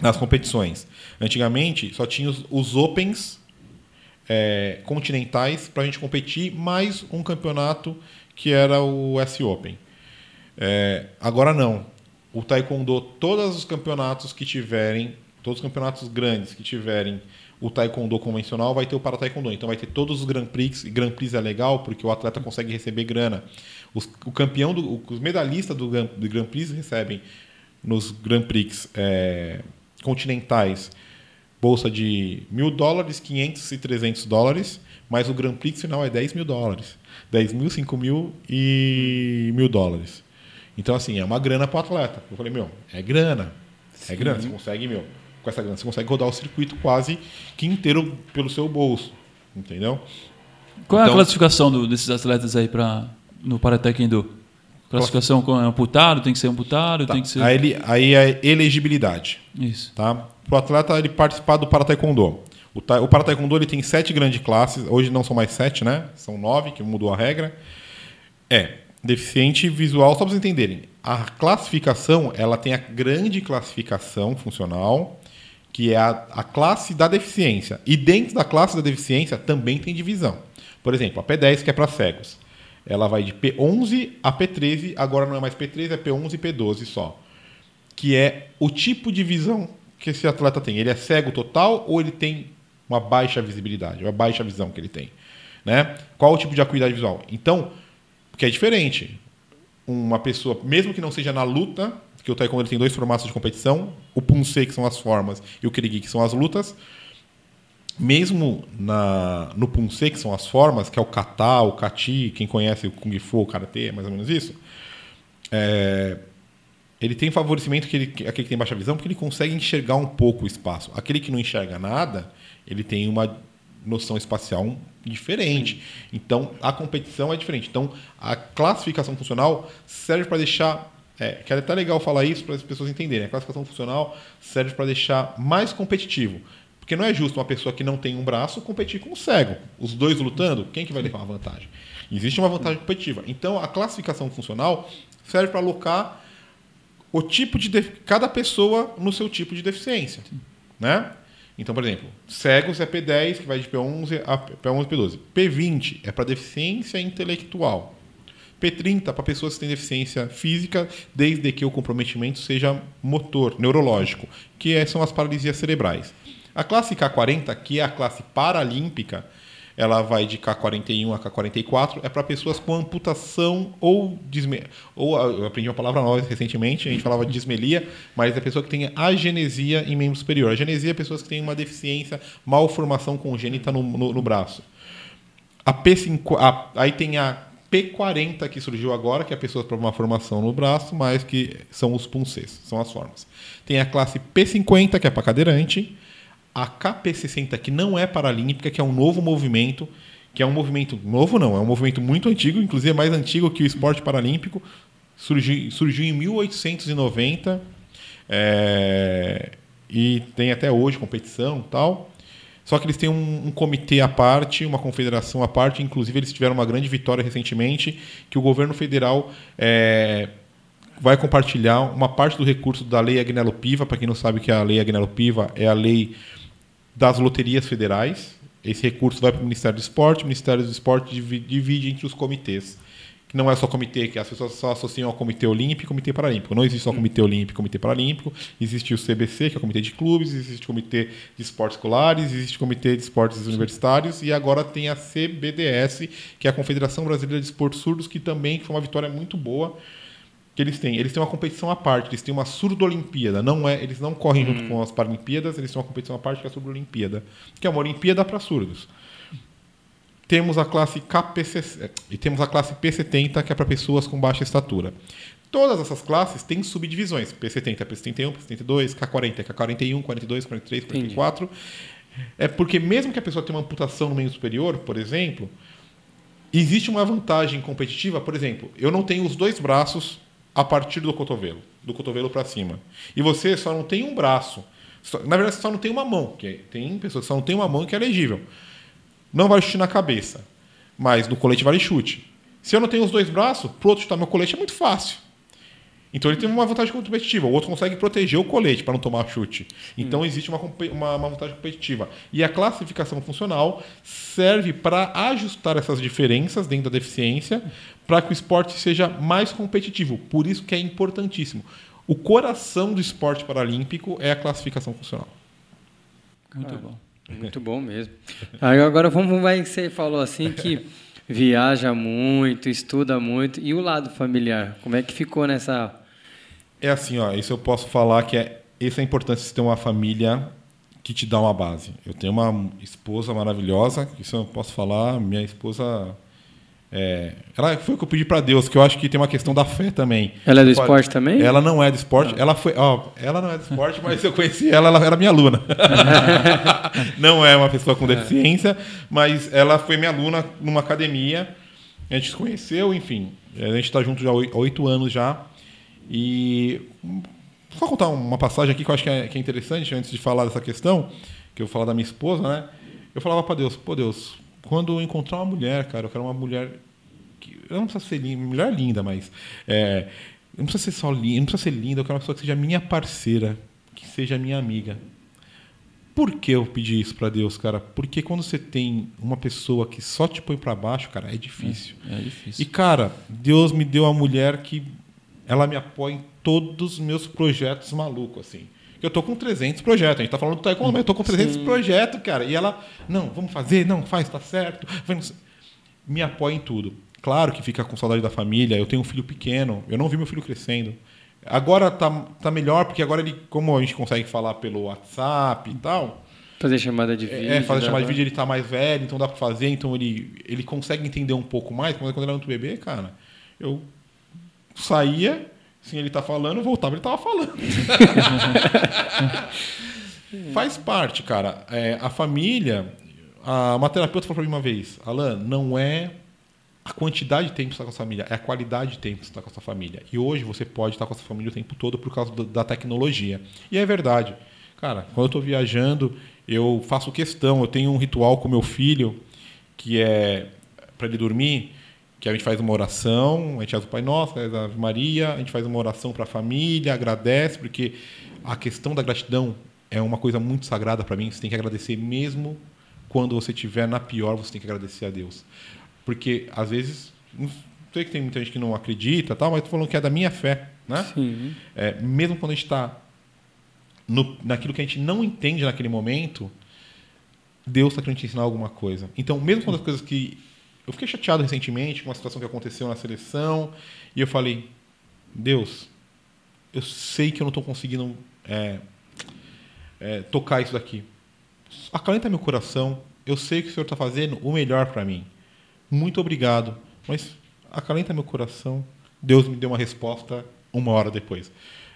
nas competições. Antigamente, só tinha os, os Opens é, continentais para a gente competir, mais um campeonato que era o S Open. É, agora não. O Taekwondo, todos os campeonatos que tiverem, todos os campeonatos grandes que tiverem o Taekwondo convencional, vai ter o para Taekwondo. Então vai ter todos os Grand Prix. E Grand Prix é legal porque o atleta consegue receber grana. Os, o campeão, do, os medalhistas do, do Grand Prix recebem nos Grand Prix é, continentais bolsa de mil dólares, 500 e 300 dólares, mas o Grand Prix final é 10 mil dólares. 10 mil, 5 mil e mil dólares. Então, assim, é uma grana para o atleta. Eu falei, meu, é grana. É grana. Você consegue, meu, com essa grana, você consegue rodar o circuito quase que inteiro pelo seu bolso. Entendeu? Qual é a Então- classificação do- desses atletas aí pra, no Para-Taekwondo? Classificação com amputado, tem que ser amputado, tem que ser... Aí, ele, aí é elegibilidade. Isso. tá? Para o atleta ele participar do para taekwondo. O, ta, o para taekwondo ele tem sete grandes classes. Hoje não são mais sete, né? São nove que mudou a regra. É deficiente visual. Só para vocês entenderem, a classificação ela tem a grande classificação funcional que é a, a classe da deficiência. E dentro da classe da deficiência também tem divisão. Por exemplo, a P10 que é para cegos. Ela vai de P11 a P13. Agora não é mais P13, é P11 e P12 só que é o tipo de visão que esse atleta tem. Ele é cego total ou ele tem uma baixa visibilidade, uma baixa visão que ele tem, né? Qual o tipo de acuidade visual? Então, porque é diferente. Uma pessoa, mesmo que não seja na luta, que o taekwondo tem dois formatos de competição, o punse que são as formas e o kirigi que são as lutas, mesmo na, no punse que são as formas, que é o kata, o kati, quem conhece o kung fu, o karatê, é mais ou menos isso. É, ele tem favorecimento que ele, que- aquele que tem baixa visão, porque ele consegue enxergar um pouco o espaço. Aquele que não enxerga nada, ele tem uma noção espacial diferente. Então, a competição é diferente. Então, a classificação funcional serve para deixar. É, que é até legal falar isso para as pessoas entenderem. A classificação funcional serve para deixar mais competitivo. Porque não é justo uma pessoa que não tem um braço competir com um cego. Os dois lutando, quem que vai levar a vantagem? Existe uma vantagem competitiva. Então, a classificação funcional serve para alocar o tipo de cada pessoa no seu tipo de deficiência, né? Então, por exemplo, cegos é P10, que vai de P11 a P11 e P12. P20 é para deficiência intelectual. P30 para pessoas que têm deficiência física, desde que o comprometimento seja motor, neurológico, que é, são as paralisias cerebrais. A classe K40, que é a classe paralímpica, ela vai de K41 a K44, é para pessoas com amputação ou disme... ou eu aprendi uma palavra nova recentemente, a gente falava de dismelia, mas é pessoa que tem agenesia em membro superior. Agenesia é pessoas que têm uma deficiência, malformação congênita no, no, no braço. A P5, a, aí tem a P40 que surgiu agora, que é a pessoa para uma formação no braço, mas que são os punces, são as formas. Tem a classe P50, que é para cadeirante, a KP60, que não é paralímpica, que é um novo movimento, que é um movimento novo não, é um movimento muito antigo, inclusive é mais antigo que o esporte paralímpico, surgiu, surgiu em 1890 é, e tem até hoje competição tal. Só que eles têm um, um, comitê à parte, uma confederação à parte, inclusive eles tiveram uma grande vitória recentemente, que o governo federal é, vai compartilhar uma parte do recurso da Lei Agnello Piva, para quem não sabe que a Lei Agnello Piva é a lei das loterias federais. Esse recurso vai para o Ministério do Esporte, o Ministério do Esporte divide entre os comitês. Que não é só comitê, que as pessoas só associam ao Comitê Olímpico e Comitê Paralímpico. Não existe só Comitê Olímpico e Comitê Paralímpico. Existe o CBC, que é o Comitê de Clubes, existe o Comitê de Esportes Escolares, existe o Comitê de Esportes Sim. Universitários e agora tem a CBDS, que é a Confederação Brasileira de Esportes Surdos, que também foi uma vitória muito boa que eles têm? Eles têm uma competição à parte, eles têm uma surdo-olimpíada. Não é, eles não correm hum. junto com as Paralimpíadas, eles têm uma competição à parte que é a surdo-olimpíada, que é uma Olimpíada para surdos. Temos a classe KPC, e temos a classe P70, que é para pessoas com baixa estatura. Todas essas classes têm subdivisões. P70 P71, P72, K40 K41, 42, 43, 44. Entendi. É porque mesmo que a pessoa tenha uma amputação no meio superior, por exemplo, existe uma vantagem competitiva. Por exemplo, eu não tenho os dois braços a partir do cotovelo, do cotovelo para cima. E você só não tem um braço. Só, na verdade, você só não tem uma mão. Que é, tem pessoas que só não tem uma mão que é legível. Não vai chute na cabeça. Mas no colete vale chute. Se eu não tenho os dois braços, pro outro chutar meu colete é muito fácil. Então ele tem uma vantagem competitiva. O outro consegue proteger o colete para não tomar chute. Então hum. existe uma, uma, uma, vantagem competitiva. E a classificação funcional serve para ajustar essas diferenças dentro da deficiência para que o esporte seja mais competitivo. Por isso que é importantíssimo. O coração do esporte paralímpico é a classificação funcional. Muito ah, bom. Muito bom mesmo. Agora vamos vai você falou assim que viaja muito, estuda muito e o lado familiar, como é que ficou nessa é assim, ó, isso eu posso falar que é essa é a importância de ter uma família que te dá uma base. Eu tenho uma esposa maravilhosa, isso eu posso falar, minha esposa é, ela foi o que eu pedi para Deus, que eu acho que tem uma questão da fé também. Ela é do esporte também? Ela não é do esporte. Ela foi, ó, ela não é do esporte, mas eu conheci ela, ela era minha aluna. [LAUGHS] não é uma pessoa com deficiência, mas ela foi minha aluna numa academia. A gente se conheceu, enfim. A gente está junto já há oito anos já. E só contar uma passagem aqui que eu acho que é, que é interessante antes de falar dessa questão, que eu vou falar da minha esposa, né? Eu falava para Deus, pô Deus, quando eu encontrar uma mulher, cara, eu quero uma mulher que eu não preciso ser linda, mulher linda, mas é, não precisa ser só linda, não precisa ser linda, eu quero uma pessoa que seja minha parceira, que seja minha amiga. Por que eu pedi isso para Deus, cara? Porque quando você tem uma pessoa que só te põe para baixo, cara, é difícil. É, é, difícil. E cara, Deus me deu uma mulher que ela me apoia em todos os meus projetos malucos, assim. Eu tô com 300 projetos. A gente tá falando do taekwondo, mas eu tô com 300 Sim. projetos, cara. E ela, não, vamos fazer, não, faz, tá certo. Me apoia em tudo. Claro que fica com saudade da família. Eu tenho um filho pequeno. Eu não vi meu filho crescendo. Agora tá, tá melhor, porque agora ele, como a gente consegue fazer pelo WhatsApp e tal. Fazer chamada de vídeo. É, fazer chamada de vídeo, ele tá mais velho, então dá para fazer, então ele, ele consegue entender um pouco mais. Quando ele era muito bebê, cara, eu saía, assim, ele tá falando, voltava, ele tava falando. [LAUGHS] Faz parte, cara. É, a família, a, uma terapeuta falou para mim uma vez, Alan, não é a quantidade de tempo que você está com a sua família, é a qualidade de tempo que você está com a sua família. E hoje você pode estar com a sua família o tempo todo por causa da tecnologia. E é verdade. Cara, quando eu estou viajando, eu faço questão, eu tenho um ritual com meu filho, que é para ele dormir, que a gente faz uma oração, a gente faz o Pai Nosso, faz a Ave Maria, a gente faz uma oração para a família, agradece, porque a questão da gratidão é uma coisa muito sagrada para mim. Você tem que agradecer mesmo quando você estiver na pior, você tem que agradecer a Deus. Porque, às vezes, não sei que tem muita gente que não acredita, tal, mas estou falando que é da minha fé. Né? Sim. É, mesmo quando a gente está naquilo que a gente não entende naquele momento, Deus está querendo te ensinar alguma coisa. Então, mesmo quando as coisas que. Eu fiquei chateado recentemente com uma situação que aconteceu na seleção, e eu falei: Deus, eu sei que eu não estou conseguindo é, é, tocar isso daqui. Acalenta meu coração. Eu sei que o Senhor está fazendo o melhor para mim. Muito obrigado. Mas acalenta meu coração. Deus me deu uma resposta uma hora depois.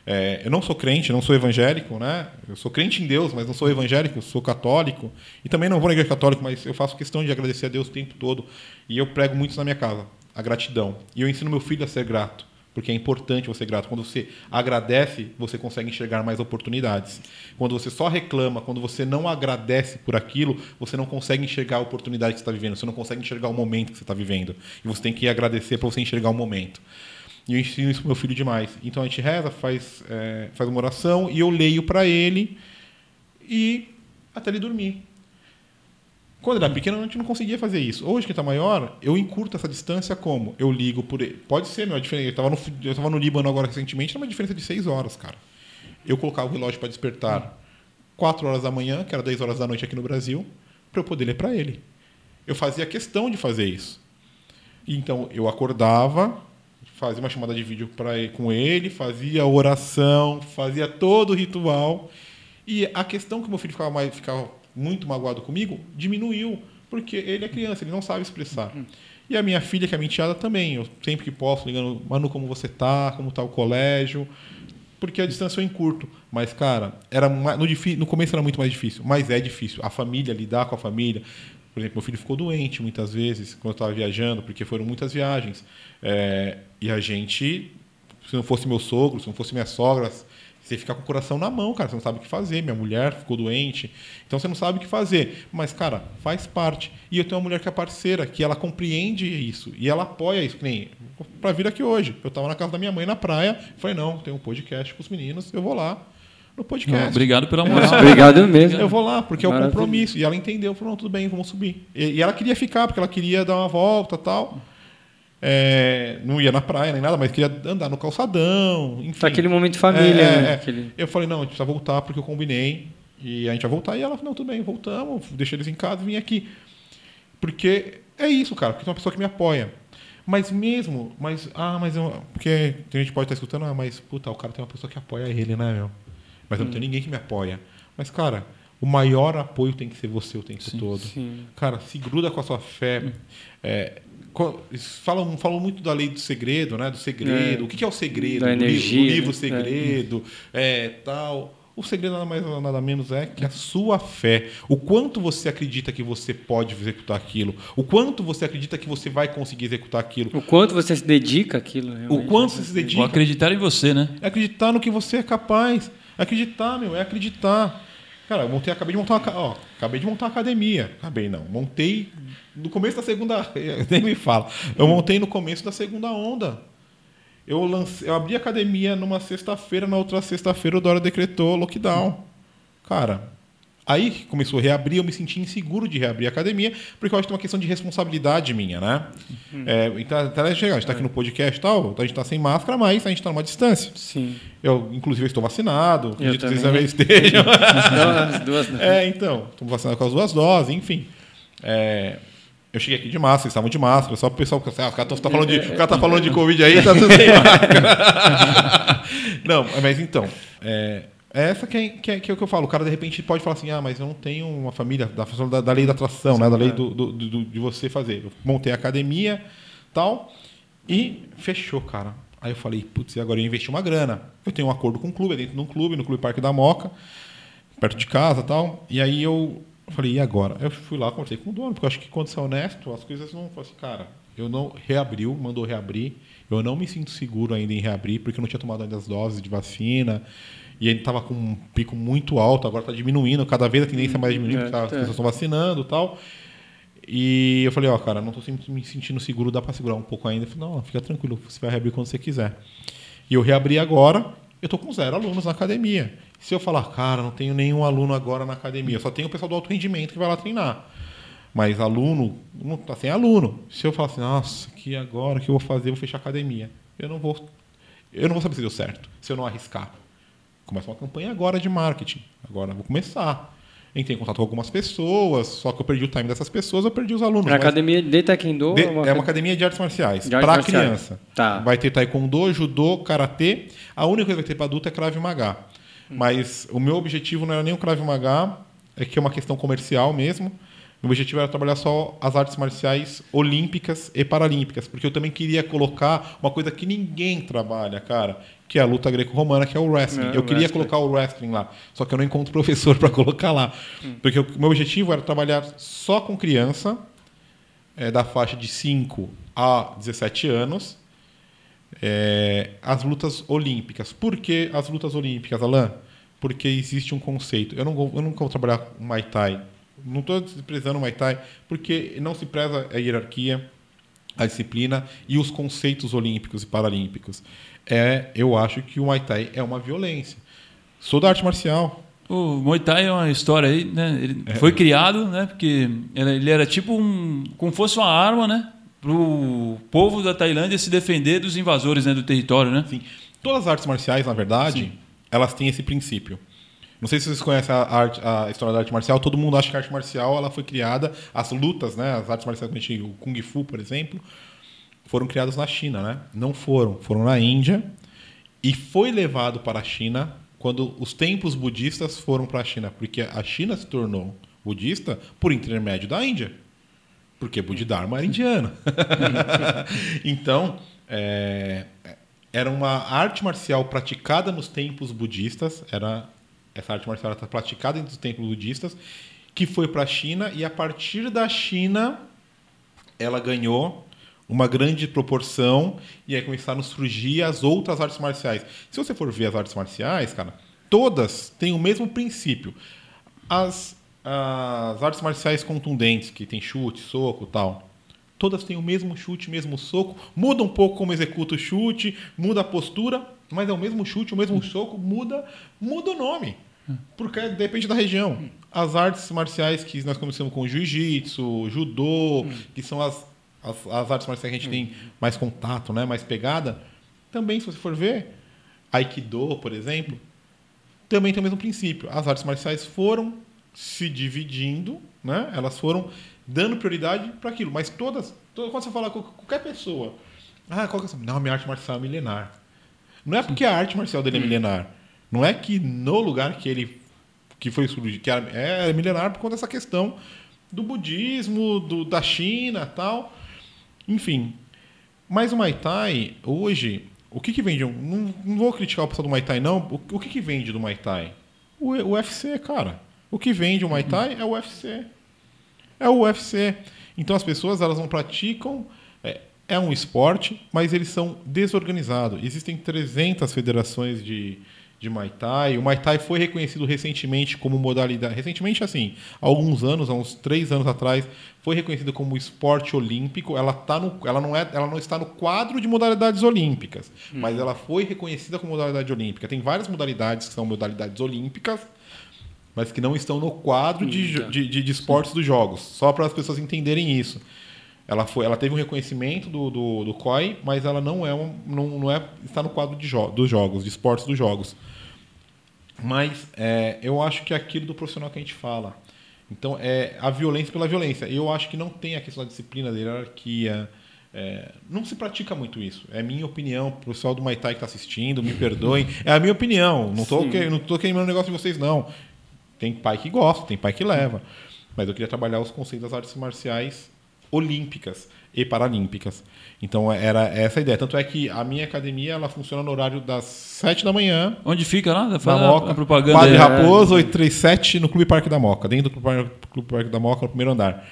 É, eu não sou crente, não sou evangélico, né? Eu sou crente em Deus, mas não sou evangélico, sou católico. E também não vou na igreja católica, mas eu faço questão de agradecer a Deus o tempo todo. E eu prego muito na minha casa, a gratidão. E eu ensino meu filho a ser grato, porque é importante você ser grato. Quando você agradece, você consegue enxergar mais oportunidades. Quando você só reclama, quando você não agradece por aquilo, você não consegue enxergar a oportunidade que você está vivendo, você não consegue enxergar o momento que você está vivendo. E você tem que agradecer para você enxergar o momento. E eu ensino isso pro meu filho demais. Então a gente reza, faz, é, faz uma oração e eu leio para ele e até ele dormir. Quando era pequeno, a gente não conseguia fazer isso. Hoje, que está maior, eu encurto essa distância como? Eu ligo por ele. Pode ser, meu, diferença. Eu estava no, tava no Líbano agora recentemente, era uma diferença de 6 horas, cara. Eu colocava o relógio para despertar 4 horas da manhã, que era 10 horas da noite aqui no Brasil, para eu poder ler para ele. Eu fazia questão de fazer isso. Então, eu acordava, fazia uma chamada de vídeo para com ele, fazia oração, fazia todo o ritual. E a questão que meu filho ficava, mais, ficava muito magoado comigo diminuiu, porque ele é criança, ele não sabe expressar. E a minha filha, que é menteada, também. Eu sempre que posso, ligando, Manu, como você tá? Como tá o colégio? Porque a distância eu encurto. Mas, cara, era no, no começo era muito mais difícil. Mas é difícil. A família, lidar com a família. Por exemplo, meu filho ficou doente muitas vezes quando eu estava viajando, porque foram muitas viagens. É, e a gente, se não fosse meu sogro, se não fosse minha sogra, você fica com o coração na mão, cara. Você não sabe o que fazer. Minha mulher ficou doente. Então você não sabe o que fazer. Mas, cara, faz parte. E eu tenho uma mulher que é parceira, que ela compreende isso. E ela apoia isso. Que nem pra vir aqui hoje. Eu estava na casa da minha mãe na praia. Falei, não, tem um podcast com os meninos. Eu vou lá no podcast. Não, obrigado pela moral. obrigado mesmo. Eu vou lá, porque é o compromisso. E ela entendeu, falou, tudo bem, vamos subir. E, e, ela queria ficar, porque ela queria dar uma volta tal. É, não ia na praia nem nada, mas queria andar no calçadão. Enfim. Aquele momento de família. É, né? Aquele... Eu falei, não, a gente precisa voltar porque eu combinei. E a gente vai voltar. E ela falou, não, tudo bem, voltamos, deixa eles em casa e vim aqui. Porque é isso, cara, porque tem uma pessoa que me apoia. Mas mesmo, mas, ah, mas eu, porque a gente pode estar escutando, ah, mas, puta, o cara tem uma pessoa que apoia ele, né, meu? Mas eu não tenho hum. ninguém que me apoia. Mas, cara, o maior apoio tem que ser você o tempo sim, todo. Sim. Cara, se gruda com a sua fé. Hum. É, falam, falam muito da lei do segredo, né? Do segredo. É. O que é o segredo? Da energia, o livro né? Segredo, é. é. tal. O segredo nada mais nada menos é que a sua fé, o quanto você acredita que você pode executar aquilo, o quanto você acredita que você vai conseguir executar aquilo, o quanto você se dedica àquilo, o quanto você se dedica, Ou acreditar em você, né? É acreditar no que você é capaz. Acreditar, meu, é acreditar. Cara, eu montei, acabei de montar uma, ó, acabei de montar uma academia. Acabei não, montei no começo da segunda, [LAUGHS] nem me fala. Eu montei no começo da segunda onda. Eu lancei, eu abri a academia numa sexta-feira, na outra sexta-feira o Dória decretou lockdown. Cara, Aí começou a reabrir, eu me senti inseguro de reabrir a academia, porque eu acho que é uma questão de responsabilidade minha, né? Uhum. É, então, até chegar, a gente está aqui no podcast e tal, a gente está sem máscara, mas a gente está numa distância. Sim. Eu, inclusive, estou vacinado, acredito que vocês também estejam. [LAUGHS] As duas, né? É, então, estamos vacinados com as duas doses, enfim. É, eu cheguei aqui de máscara, eles estavam de máscara, só para o pessoal pensar, ah, o cara está falando, de, o cara tá falando de Covid aí, tá tudo sem máscara. [LAUGHS] [LAUGHS] Não, mas então, é, é essa que é, que, é, que é o que eu falo. O cara, de repente, pode falar assim: ah, mas eu não tenho uma família, da, da, lei da atração, Sim, né? da lei do, do, do, de você fazer. Eu montei a academia tal, e fechou, cara. Aí eu falei: putz, agora eu investi uma grana. Eu tenho um acordo com o clube, é dentro de um clube, no Clube Parque da Moca, perto de casa tal. E aí eu falei: e agora? Eu fui lá, conversei com o dono, porque eu acho que quando você é honesto, as coisas não. Assim, cara, eu não reabriu, mandou reabrir. Eu não me sinto seguro ainda em reabrir, porque eu não tinha tomado ainda as doses de vacina. E ele estava com um pico muito alto, agora está diminuindo, cada vez a tendência é mais diminuindo, porque é, as pessoas estão vacinando e tal. E eu falei, ó, oh, cara, não estou me sentindo seguro, dá para segurar um pouco ainda. Ele falou, não, fica tranquilo, você vai reabrir quando você quiser. E eu reabri agora, eu tô com zero alunos na academia. Se eu falar, cara, não tenho nenhum aluno agora na academia, eu só tenho o pessoal do alto rendimento que vai lá treinar. Mas aluno, não tá sem aluno. Se eu falar assim, nossa, que agora o que eu vou fazer? Eu vou fechar a academia. Eu não vou, eu não vou saber se deu certo, se eu não arriscar. Começa uma campanha agora de marketing. Agora vou começar. Entrei em contato com algumas pessoas, só que eu perdi o time dessas pessoas, eu perdi os alunos. Na mas- academia de Taekwondo? de- é uma é uma academia de artes marciais. Para criança. Tá. Vai ter taekwondo, judô, karatê. A única coisa que vai ter para adulto é Krav Maga. Hum. Mas o meu objetivo não era nem o Krav Maga, é que é uma questão comercial mesmo. Meu objetivo era trabalhar só as artes marciais olímpicas e paralímpicas, porque eu também queria colocar uma coisa que ninguém trabalha, cara, que é a luta greco-romana, que é o wrestling. É, eu queria wrestling. colocar o wrestling lá, só que eu não encontro [LAUGHS] professor para colocar lá. Porque o meu objetivo era trabalhar só com criança, é, da faixa de 5 a 17 anos, é, as lutas olímpicas. Por que as lutas olímpicas, Alain? Porque existe um conceito. Eu não eu nunca vou trabalhar com Muay Thai. Não estou desprezando o Muay Thai, porque não se preza a hierarquia, a disciplina e os conceitos olímpicos e paralímpicos. É, eu acho que o Muay Thai é uma violência. Sou da arte marcial. O Muay Thai é uma história aí, né? Ele É. foi criado, né? Porque ele era tipo um, como fosse uma arma, né? Para o povo da Tailândia se defender dos invasores né, do território, né? Sim. Todas as artes marciais, na verdade, elas têm esse princípio. Não sei se vocês conhecem a, arte- a história da arte marcial. Todo mundo acha que a arte marcial ela foi criada, as lutas, né, as artes marciais, o Kung Fu, por exemplo, foram criadas na China, né? Não foram, foram na Índia e foi levado para a China quando os templos budistas foram para a China, porque a China se tornou budista por intermédio da Índia. Porque Bodhidharma era indiano. [LAUGHS] então, é, era uma arte marcial praticada nos templos budistas, era essa arte marcial era praticada entre os templos budistas, que foi para a China e a partir da China ela ganhou uma grande proporção e aí começaram a surgir as outras artes marciais. Se você for ver as artes marciais, cara, todas têm o mesmo princípio. As, as artes marciais contundentes, que tem chute, soco tal, todas têm o mesmo chute, mesmo soco, muda um pouco como executa o chute, muda a postura, mas é o mesmo chute, o mesmo soco, muda, muda o nome. Porque depende da região. As artes marciais que nós conhecemos como jiu-jitsu, judô, que são as, as, as artes marciais que a gente tem mais contato, né, mais pegada, também, se você for ver, Aikido, por exemplo, também tem o mesmo princípio. As artes marciais foram se dividindo, né? Elas foram dando prioridade para aquilo. Mas todas, to- quando você fala com qualquer pessoa, ah, qual que é essa? Não, minha arte marcial é milenar. Não é porque a arte marcial dele é milenar. Não é que no lugar que ele que foi surgir, que era- é milenar por conta dessa questão do budismo, do, da China, tal. Enfim, mas o Muay Thai, hoje, o que, que vende? Não, não vou criticar o pessoal do Muay Thai, não. O, o que, que vende do Muay Thai? O, o UFC, cara. O que vende o Muay Thai é o UFC. É o UFC. Então as pessoas elas não praticam. É, um esporte, mas eles são desorganizados. Existem 300 federações de, de Muay Thai. O Muay Thai foi reconhecido recentemente como modalidade. Recentemente, assim, há alguns anos, há uns três anos atrás, foi reconhecido como esporte olímpico. Ela, tá no, ela, não, é, ela não está no quadro de modalidades olímpicas, mas ela foi reconhecida como modalidade olímpica. Tem várias modalidades que são modalidades olímpicas, mas que não estão no quadro de, jo- de, de, de esportes dos jogos. Só para as pessoas entenderem isso. Ela, foi, ela teve um reconhecimento do, do, do COI, mas ela não é um, não, não é está no quadro de jo dos jogos, de esportes dos jogos. Mas é, eu acho que é aquilo do profissional que a gente fala. Então, é a violência pela violência. Eu acho que não tem a questão da disciplina, da hierarquia. é, não se pratica muito isso. É minha opinião. O pessoal do Muay Thai que está assistindo, me perdoem. [LAUGHS] É a minha opinião. Não estou que, não tô queimando o negócio de vocês, não. Tem pai que gosta, tem pai que leva. Mas eu queria trabalhar os conceitos das artes marciais olímpicas e paralímpicas. Então era essa a ideia. Tanto é que a minha academia ela funciona no horário das 7 da manhã Onde fica lá? na Fala Moca, a propaganda Padre aí. Raposo 837 no Clube Parque da Moca, dentro do Clube Par- Clube Parque da Moca, no primeiro andar.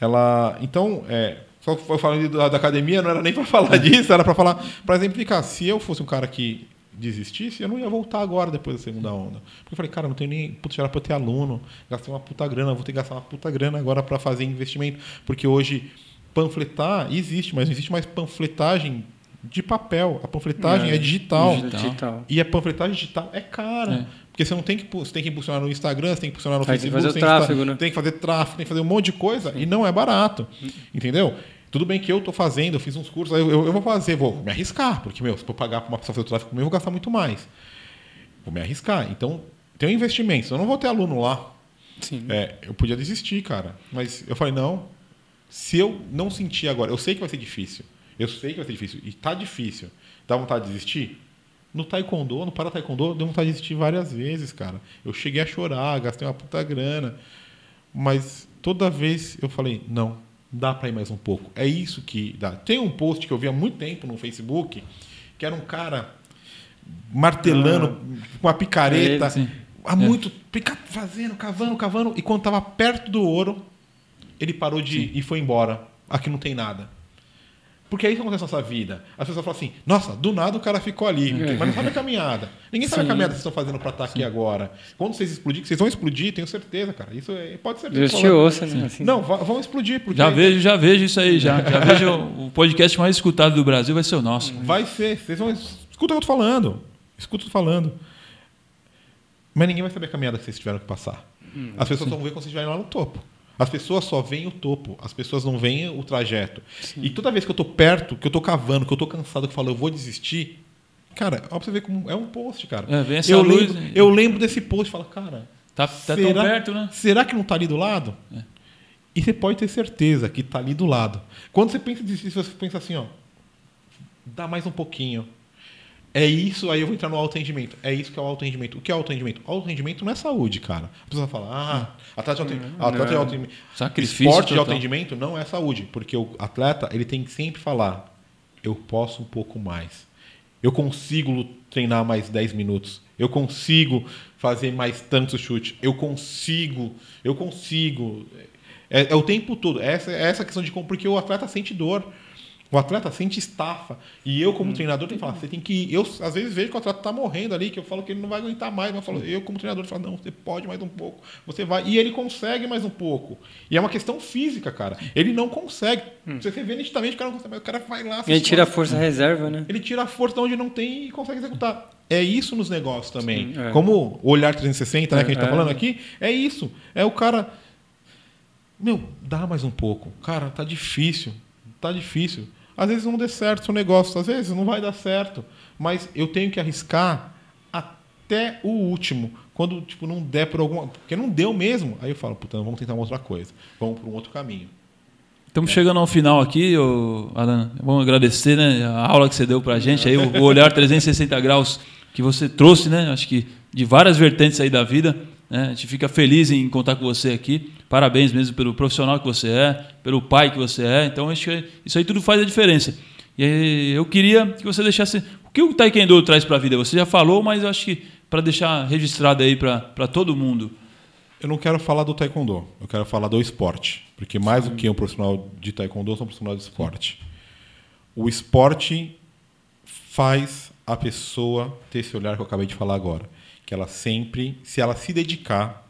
Ela, então, é, só falando da, da academia, não era nem para [LAUGHS] falar disso, era para falar, para exemplificar. Se eu fosse um cara que desistisse, eu não ia voltar agora depois da segunda onda. Porque eu falei, cara, não tenho nem, putz, era para ter aluno, gastei uma puta grana, vou ter que gastar uma puta grana agora para fazer investimento, porque hoje panfletar existe, mas não existe mais panfletagem de papel. A panfletagem é, digital. Digital. E a panfletagem digital é cara. É. Porque você não tem que, você tem que impulsionar no Instagram, você tem que impulsionar no tem que Facebook, fazer tem que tráfego, fa- né? tem que fazer tráfego, tem que fazer um monte de coisa e não é barato. Entendeu? Tudo bem que eu tô fazendo, eu fiz uns cursos, eu, eu, eu vou fazer, vou me arriscar, porque, meu, se eu pagar para uma pessoa fazer o tráfego comigo, eu vou gastar muito mais. Vou me arriscar. Então, tem um investimento. Eu não vou ter aluno lá. Sim. É, eu podia desistir, cara. Mas eu falei, não. Se eu não sentir agora, eu sei que vai ser difícil. Eu sei que vai ser difícil. E tá difícil. Dá vontade de desistir? No taekwondo, no para taekwondo, deu vontade de desistir várias vezes, cara. Eu cheguei a chorar, gastei uma puta grana. Mas toda vez eu falei, não, dá para ir mais um pouco. É isso que dá. Tem um post que eu vi há muito tempo no Facebook, que era um cara martelando com uma picareta. Ele, sim. há muito pica- fazendo, cavando, cavando. E quando tava perto do ouro, ele parou de ir e foi embora. Aqui não tem nada. Porque é isso que acontece na nossa vida. As pessoas falam assim, nossa, do nada o cara ficou ali. Mas não sabe a caminhada. Ninguém sabe a Sim. caminhada que vocês estão fazendo para estar aqui agora. Quando vocês explodirem, vocês vão explodir, tenho certeza, cara. Isso é- pode ser. Deus te ouça, né? Assim. Não, vão explodir. Porque Já vejo, já vejo isso aí, já. Já vejo o podcast mais escutado do Brasil vai ser o nosso. Vai ser. Vocês vão. Escuta o que eu tô falando. Escuta o que eu tô falando. Mas ninguém vai saber a caminhada que vocês tiveram que passar. As pessoas só vão ver quando vocês estiverem lá no topo. As pessoas só veem o topo, as pessoas não veem o trajeto. E toda vez que eu tô perto, que eu tô cavando, que eu tô cansado, que eu falo, eu vou desistir, cara, ó pra você ver como é um post, cara. É, vem essa eu, luz, lembro, né? eu lembro desse post e falo, cara, Tá, tá tão será, perto, né? será que não tá ali do lado? E você pode ter certeza que tá ali do lado. Quando você pensa em desistir, você pensa assim, ó, dá mais um pouquinho. É isso, aí eu vou entrar no alto rendimento. É isso que é o alto rendimento. O que é alto rendimento? Alto rendimento não é saúde, cara. A pessoa fala, ah, atleta de alto, atleta de alto rendimento. Sacrifício Esporte de alto rendimento não é saúde, porque o atleta ele tem que sempre falar, eu posso um pouco mais. Eu consigo treinar mais 10 minutos. Eu consigo fazer mais tantos chutes. Eu consigo. Eu consigo. É, é o tempo todo. Essa é essa questão de como. Porque o atleta sente dor. O atleta sente estafa. E eu, como treinador, tenho que falar, você tem que. Eu, às vezes, vejo que o atleta está morrendo ali, que eu falo que ele não vai aguentar mais, mas eu falo, eu, como treinador, falo, não, você pode mais um pouco. Você vai. E ele consegue mais um pouco. E é uma questão física, cara. Ele não consegue. Você vê nitidamente que o cara não consegue, mas o cara vai lá. Ele tira a força reserva, né? Ele tira a força de onde não tem e consegue executar. É isso nos negócios também. Sim, é. Como o olhar 360, né, que a gente É, tá falando é. aqui, é isso. É o cara. Meu, dá mais um pouco. Cara, tá difícil. Tá difícil. Às vezes não dê certo o negócio, às vezes não vai dar certo. Mas eu tenho que arriscar até o último. Quando tipo, não der por alguma. Porque não deu mesmo. Aí eu falo, puta, vamos tentar uma outra coisa. Vamos para um outro caminho. Estamos chegando ao final aqui, ô. Vamos agradecer né, a aula que você deu para a gente, aí, o, o olhar 360 graus que você trouxe, né? Acho que de várias vertentes aí da vida. Né? A gente fica feliz em contar com você aqui. Parabéns mesmo pelo profissional que você é, pelo pai que você é. Então, acho que isso aí tudo faz a diferença. E eu queria que você deixasse. O que o Taekwondo traz para a vida? Você já falou, mas eu acho que para deixar registrado aí para todo mundo. Eu não quero falar do taekwondo, eu quero falar do esporte. Porque mais do que um profissional de taekwondo, eu sou um profissional de esporte. O esporte faz a pessoa ter esse olhar que eu acabei de falar agora. Que ela sempre, se ela se dedicar,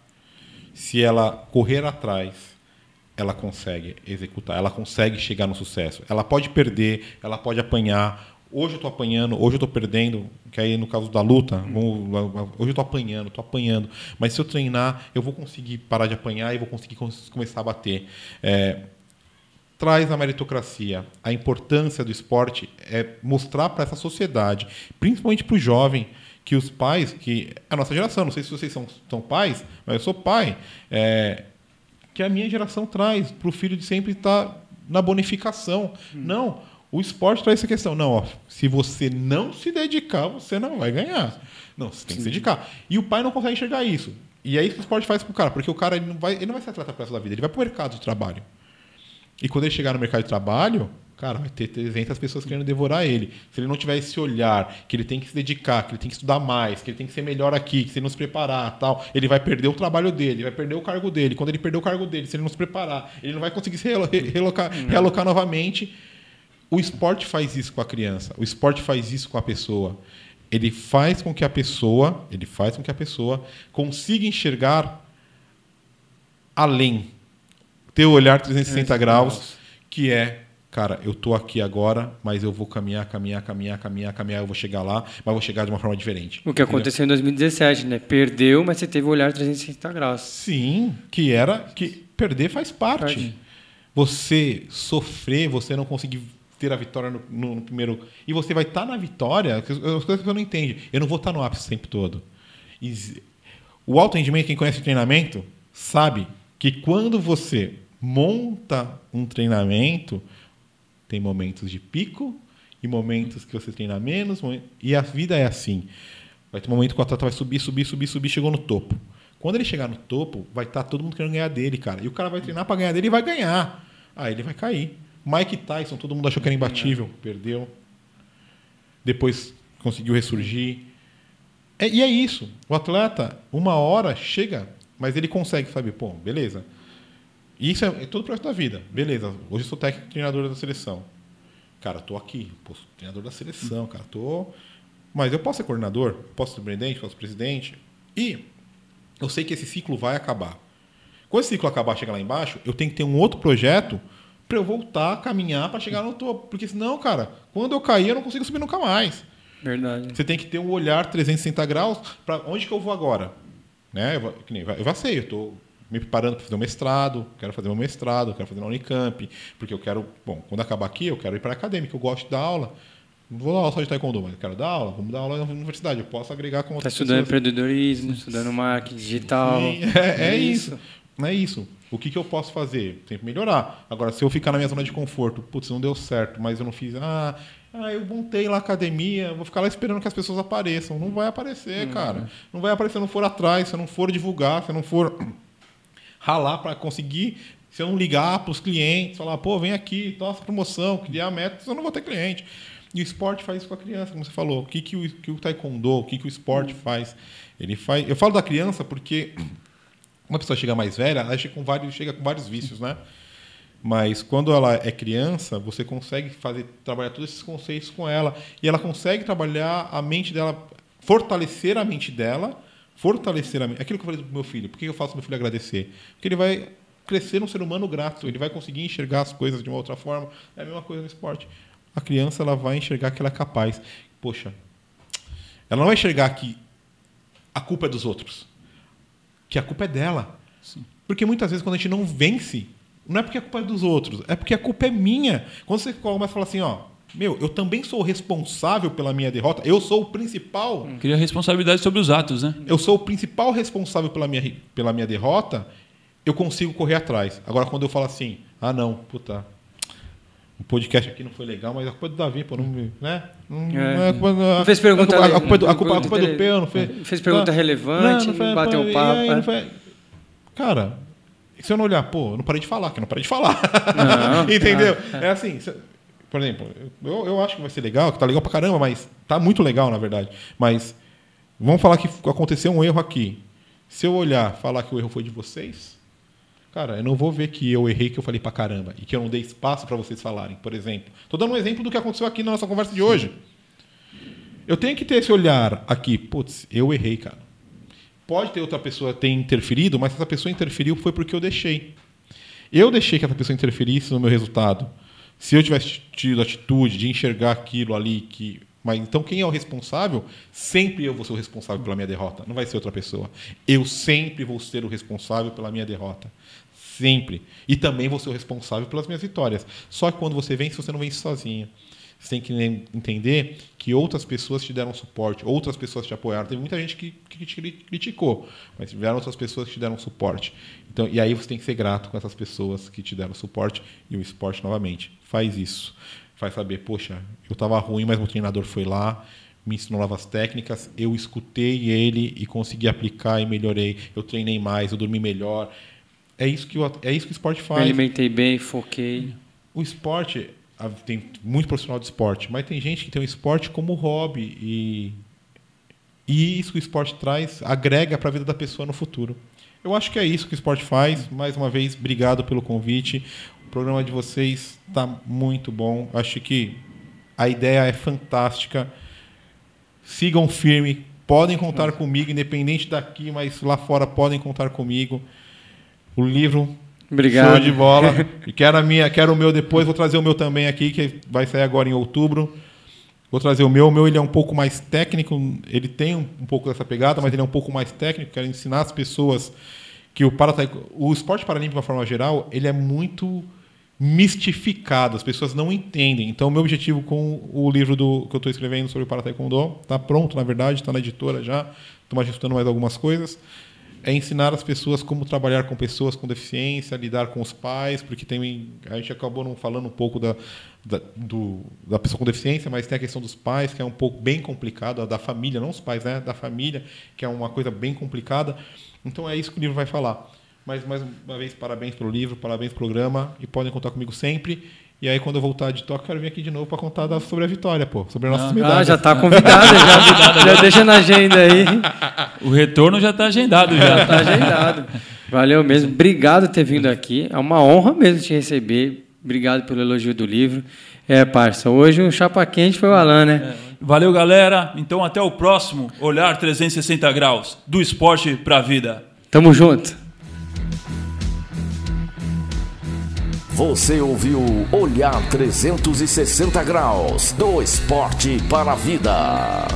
se ela correr atrás, ela consegue executar, ela consegue chegar no sucesso. Ela pode perder, ela pode apanhar. Hoje eu estou apanhando, hoje eu estou perdendo, que aí no caso da luta, hoje eu estou apanhando, estou apanhando. Mas se eu treinar, eu vou conseguir parar de apanhar e vou conseguir cons- começar a bater. É, traz a meritocracia. A importância do esporte é mostrar para essa sociedade, principalmente para o jovem, que os pais, que a nossa geração, não sei se vocês são, são pais, mas eu sou pai, é, que a minha geração traz para o filho de sempre estar na bonificação. Não, o esporte traz essa questão. Não, ó, se você não se dedicar, você não vai ganhar. Não, você tem que se dedicar. E o pai não consegue enxergar isso. E é isso que o esporte faz pro cara, porque o cara ele não vai, ele não vai ser atleta pro resto da vida, ele vai pro mercado de trabalho. E quando ele chegar no mercado de trabalho, cara, vai ter 300 pessoas querendo devorar ele. Se ele não tiver esse olhar, que ele tem que se dedicar, que ele tem que estudar mais, que ele tem que ser melhor aqui, que se ele não se preparar, tal, ele vai perder o trabalho dele, vai perder o cargo dele. Quando ele perder o cargo dele, se ele não se preparar, ele não vai conseguir se relo- re- [LAUGHS] relocar, realocar novamente. O esporte faz isso com a criança, o esporte faz isso com a pessoa. Ele faz com que a pessoa, ele faz com que a pessoa consiga enxergar além, ter o olhar 360 graus, que é, cara, eu tô aqui agora, mas eu vou caminhar, caminhar, caminhar, caminhar, caminhar, eu vou chegar lá, mas vou chegar de uma forma diferente. O que aconteceu em 2017, né? Perdeu, mas você teve o olhar 360 graus. Sim, que era que perder faz parte. Parte. Você sofrer, você não conseguir ter a vitória no, no- no primeiro. E você vai estar na vitória, as coisas que eu não entendo. Eu não vou estar no ápice o tempo todo. E o alto rendimento, quem conhece treinamento, sabe que quando você monta um treinamento, tem momentos de pico e momentos que você treina menos. E a vida é assim. Vai ter um momento que o atleta vai subir, subir, subir, subir, chegou no topo. Quando ele chegar no topo, vai estar todo mundo querendo ganhar dele, cara. E o cara vai treinar para ganhar dele e vai ganhar. Aí ele vai cair. Mike Tyson, todo mundo achou que era imbatível, perdeu. Depois conseguiu ressurgir. É- e é isso. O atleta, uma hora chega, mas ele consegue, sabe? Pô, beleza. E Isso é, é todo o projeto da vida. Beleza. Hoje eu sou técnico treinador da seleção. Cara, tô aqui. Pô, sou treinador da seleção, cara. Tô. Mas eu posso ser coordenador, posso ser presidente, posso ser presidente. E eu sei que esse ciclo vai acabar. Quando esse ciclo acabar, chegar lá embaixo, eu tenho que ter um outro projeto para eu voltar a caminhar para chegar no topo. Porque senão, cara, quando eu cair, eu não consigo subir nunca mais. Verdade. Você tem que ter um olhar 360 graus para onde que eu vou agora. Né? Eu, vou- que nem- eu sei, eu estou me preparando para fazer um mestrado, quero fazer meu mestrado, quero fazer na Unicamp, porque eu quero, bom, quando acabar aqui, eu quero ir para a acadêmica, eu gosto de dar aula. Não vou dar aula só de taekwondo, mas eu quero dar aula, vamos dar aula na universidade, eu posso agregar com Tá outras estudando pessoas. empreendedorismo, estudando marketing digital. Sim, [LAUGHS] é, é isso. Não é isso. O que, que eu posso fazer? Sempre melhorar. Agora, se eu ficar na minha zona de conforto, putz, não deu certo, mas eu não fiz. Ah, ah eu montei lá a academia, vou ficar lá esperando que as pessoas apareçam. Não vai aparecer, cara. Não vai aparecer se eu não for atrás, se eu não for divulgar, se eu não for ralar para conseguir. Se eu não ligar para os clientes, falar, pô, vem aqui, nossa promoção, criar metas, eu não vou ter cliente. E o esporte faz isso com a criança, como você falou. O que, que, o, que o taekwondo, o que, que o esporte faz? Ele faz. Eu falo da criança porque uma pessoa chega mais velha, ela chega com vários, chega com vários vícios, né? Mas quando ela é criança, você consegue fazer trabalhar todos esses conceitos com ela e ela consegue trabalhar a mente dela, fortalecer a mente dela, fortalecer a. Aquilo que eu falei do meu filho. Por que eu faço meu filho agradecer? Porque ele vai crescer um ser humano grato, ele vai conseguir enxergar as coisas de uma outra forma. É a mesma coisa no esporte. A criança ela vai enxergar que ela é capaz. Poxa, ela não vai enxergar que a culpa é dos outros que a culpa é dela. Porque muitas vezes quando a gente não vence, não é porque a culpa é dos outros, é porque a culpa é minha. Quando você começa a falar assim, ó, meu, eu também sou responsável pela minha derrota, eu sou o principal, Cria responsabilidade sobre os atos, né? eu sou o principal responsável pela minha, pela minha derrota, eu consigo correr atrás. Agora quando eu falo assim, ah não, puta, o podcast aqui não foi legal, mas a culpa é do Davi, pô, não, me- né? Não, não é a culpa, Não fez pergunta a, a, culpa é do, a culpa, a culpa é do Peu, não fez. Fez pergunta relevante, não bateu e papo, é. não Cara, se eu não olhar, pô, eu não parei de falar, que eu não parei de falar. Não, [LAUGHS] Entendeu? É assim, por exemplo, eu, eu acho que vai ser legal, que tá legal pra caramba, mas tá muito legal, na verdade. Mas vamos falar que aconteceu um erro aqui. Se eu olhar, falar que o erro foi de vocês, cara, eu não vou ver que eu errei, que eu falei pra caramba e que eu não dei espaço pra vocês falarem, por exemplo. Tô dando um exemplo do que aconteceu aqui na nossa conversa de hoje. Eu tenho que ter esse olhar aqui, putz, eu errei, cara. Pode ter outra pessoa ter interferido, mas se essa pessoa interferiu foi porque eu deixei. Eu deixei que essa pessoa interferisse no meu resultado. Se eu tivesse tido a atitude de enxergar aquilo ali que mas então quem é o responsável? Sempre eu vou ser o responsável pela minha derrota, não vai ser outra pessoa. Eu sempre vou ser o responsável pela minha derrota. Sempre. E também vou ser o responsável pelas minhas vitórias. Só que quando você vence, você não vence sozinho. Você tem que entender que outras pessoas te deram suporte, outras pessoas te apoiaram. Tem muita gente que, que te cri- criticou, mas tiveram outras pessoas que te deram suporte. Então, e aí você tem que ser grato com essas pessoas que te deram suporte e o esporte novamente faz isso. Faz saber, poxa, eu estava ruim, mas meu treinador foi lá, me ensinou novas técnicas, eu escutei ele e consegui aplicar e melhorei. Eu treinei mais, eu dormi melhor. É isso que o, é isso que o esporte faz. alimentei bem, foquei. O esporte, tem muito profissional de esporte, mas tem gente que tem o esporte como hobby e, e isso que o esporte traz agrega para a vida da pessoa no futuro. Eu acho que é isso que o esporte faz. Mais uma vez, obrigado pelo convite. O programa de vocês está muito bom. Acho que a ideia é fantástica. Sigam firme, podem contar comigo, independente daqui, mas lá fora podem contar comigo. O livro Obrigado. Show de bola. E quero, a minha, quero o meu depois, vou trazer o meu também aqui, que vai sair agora em outubro. Vou trazer o meu. O meu ele é um pouco mais técnico, ele tem um, um pouco dessa pegada, mas ele é um pouco mais técnico. Quero ensinar as pessoas que o, para, o esporte paralímpico, de uma forma geral, ele é muito mistificado, as pessoas não entendem. Então, o meu objetivo com o livro do, que eu estou escrevendo sobre o Para Taekwondo, está pronto, na verdade, está na editora já, estou ajustando mais algumas coisas, é ensinar as pessoas como trabalhar com pessoas com deficiência, lidar com os pais, porque tem, a gente acabou não falando um pouco da, da, do, da pessoa com deficiência, mas tem a questão dos pais, que é um pouco bem complicado, da família, não os pais, né, da família, que é uma coisa bem complicada. Então, é isso que o livro vai falar. Mas, mais uma vez, parabéns pelo livro, parabéns pelo programa e podem contar comigo sempre. E aí, quando eu voltar de Tóquio, quero vir aqui de novo para contar sobre a vitória, pô, sobre as nossas medalhas. Ah, já está [LAUGHS] convidado, já, já deixa na agenda aí. O retorno já está agendado. Já está agendado. Valeu mesmo. Obrigado por ter vindo aqui. É uma honra mesmo te receber. Obrigado pelo elogio do livro. É, parça, hoje o chapa quente foi o Alan, né? É. Valeu, galera. Então, até o próximo Olhar 360 Graus, do esporte para a vida. Tamo junto. Você ouviu Olhar 360 Graus do Esporte para a Vida.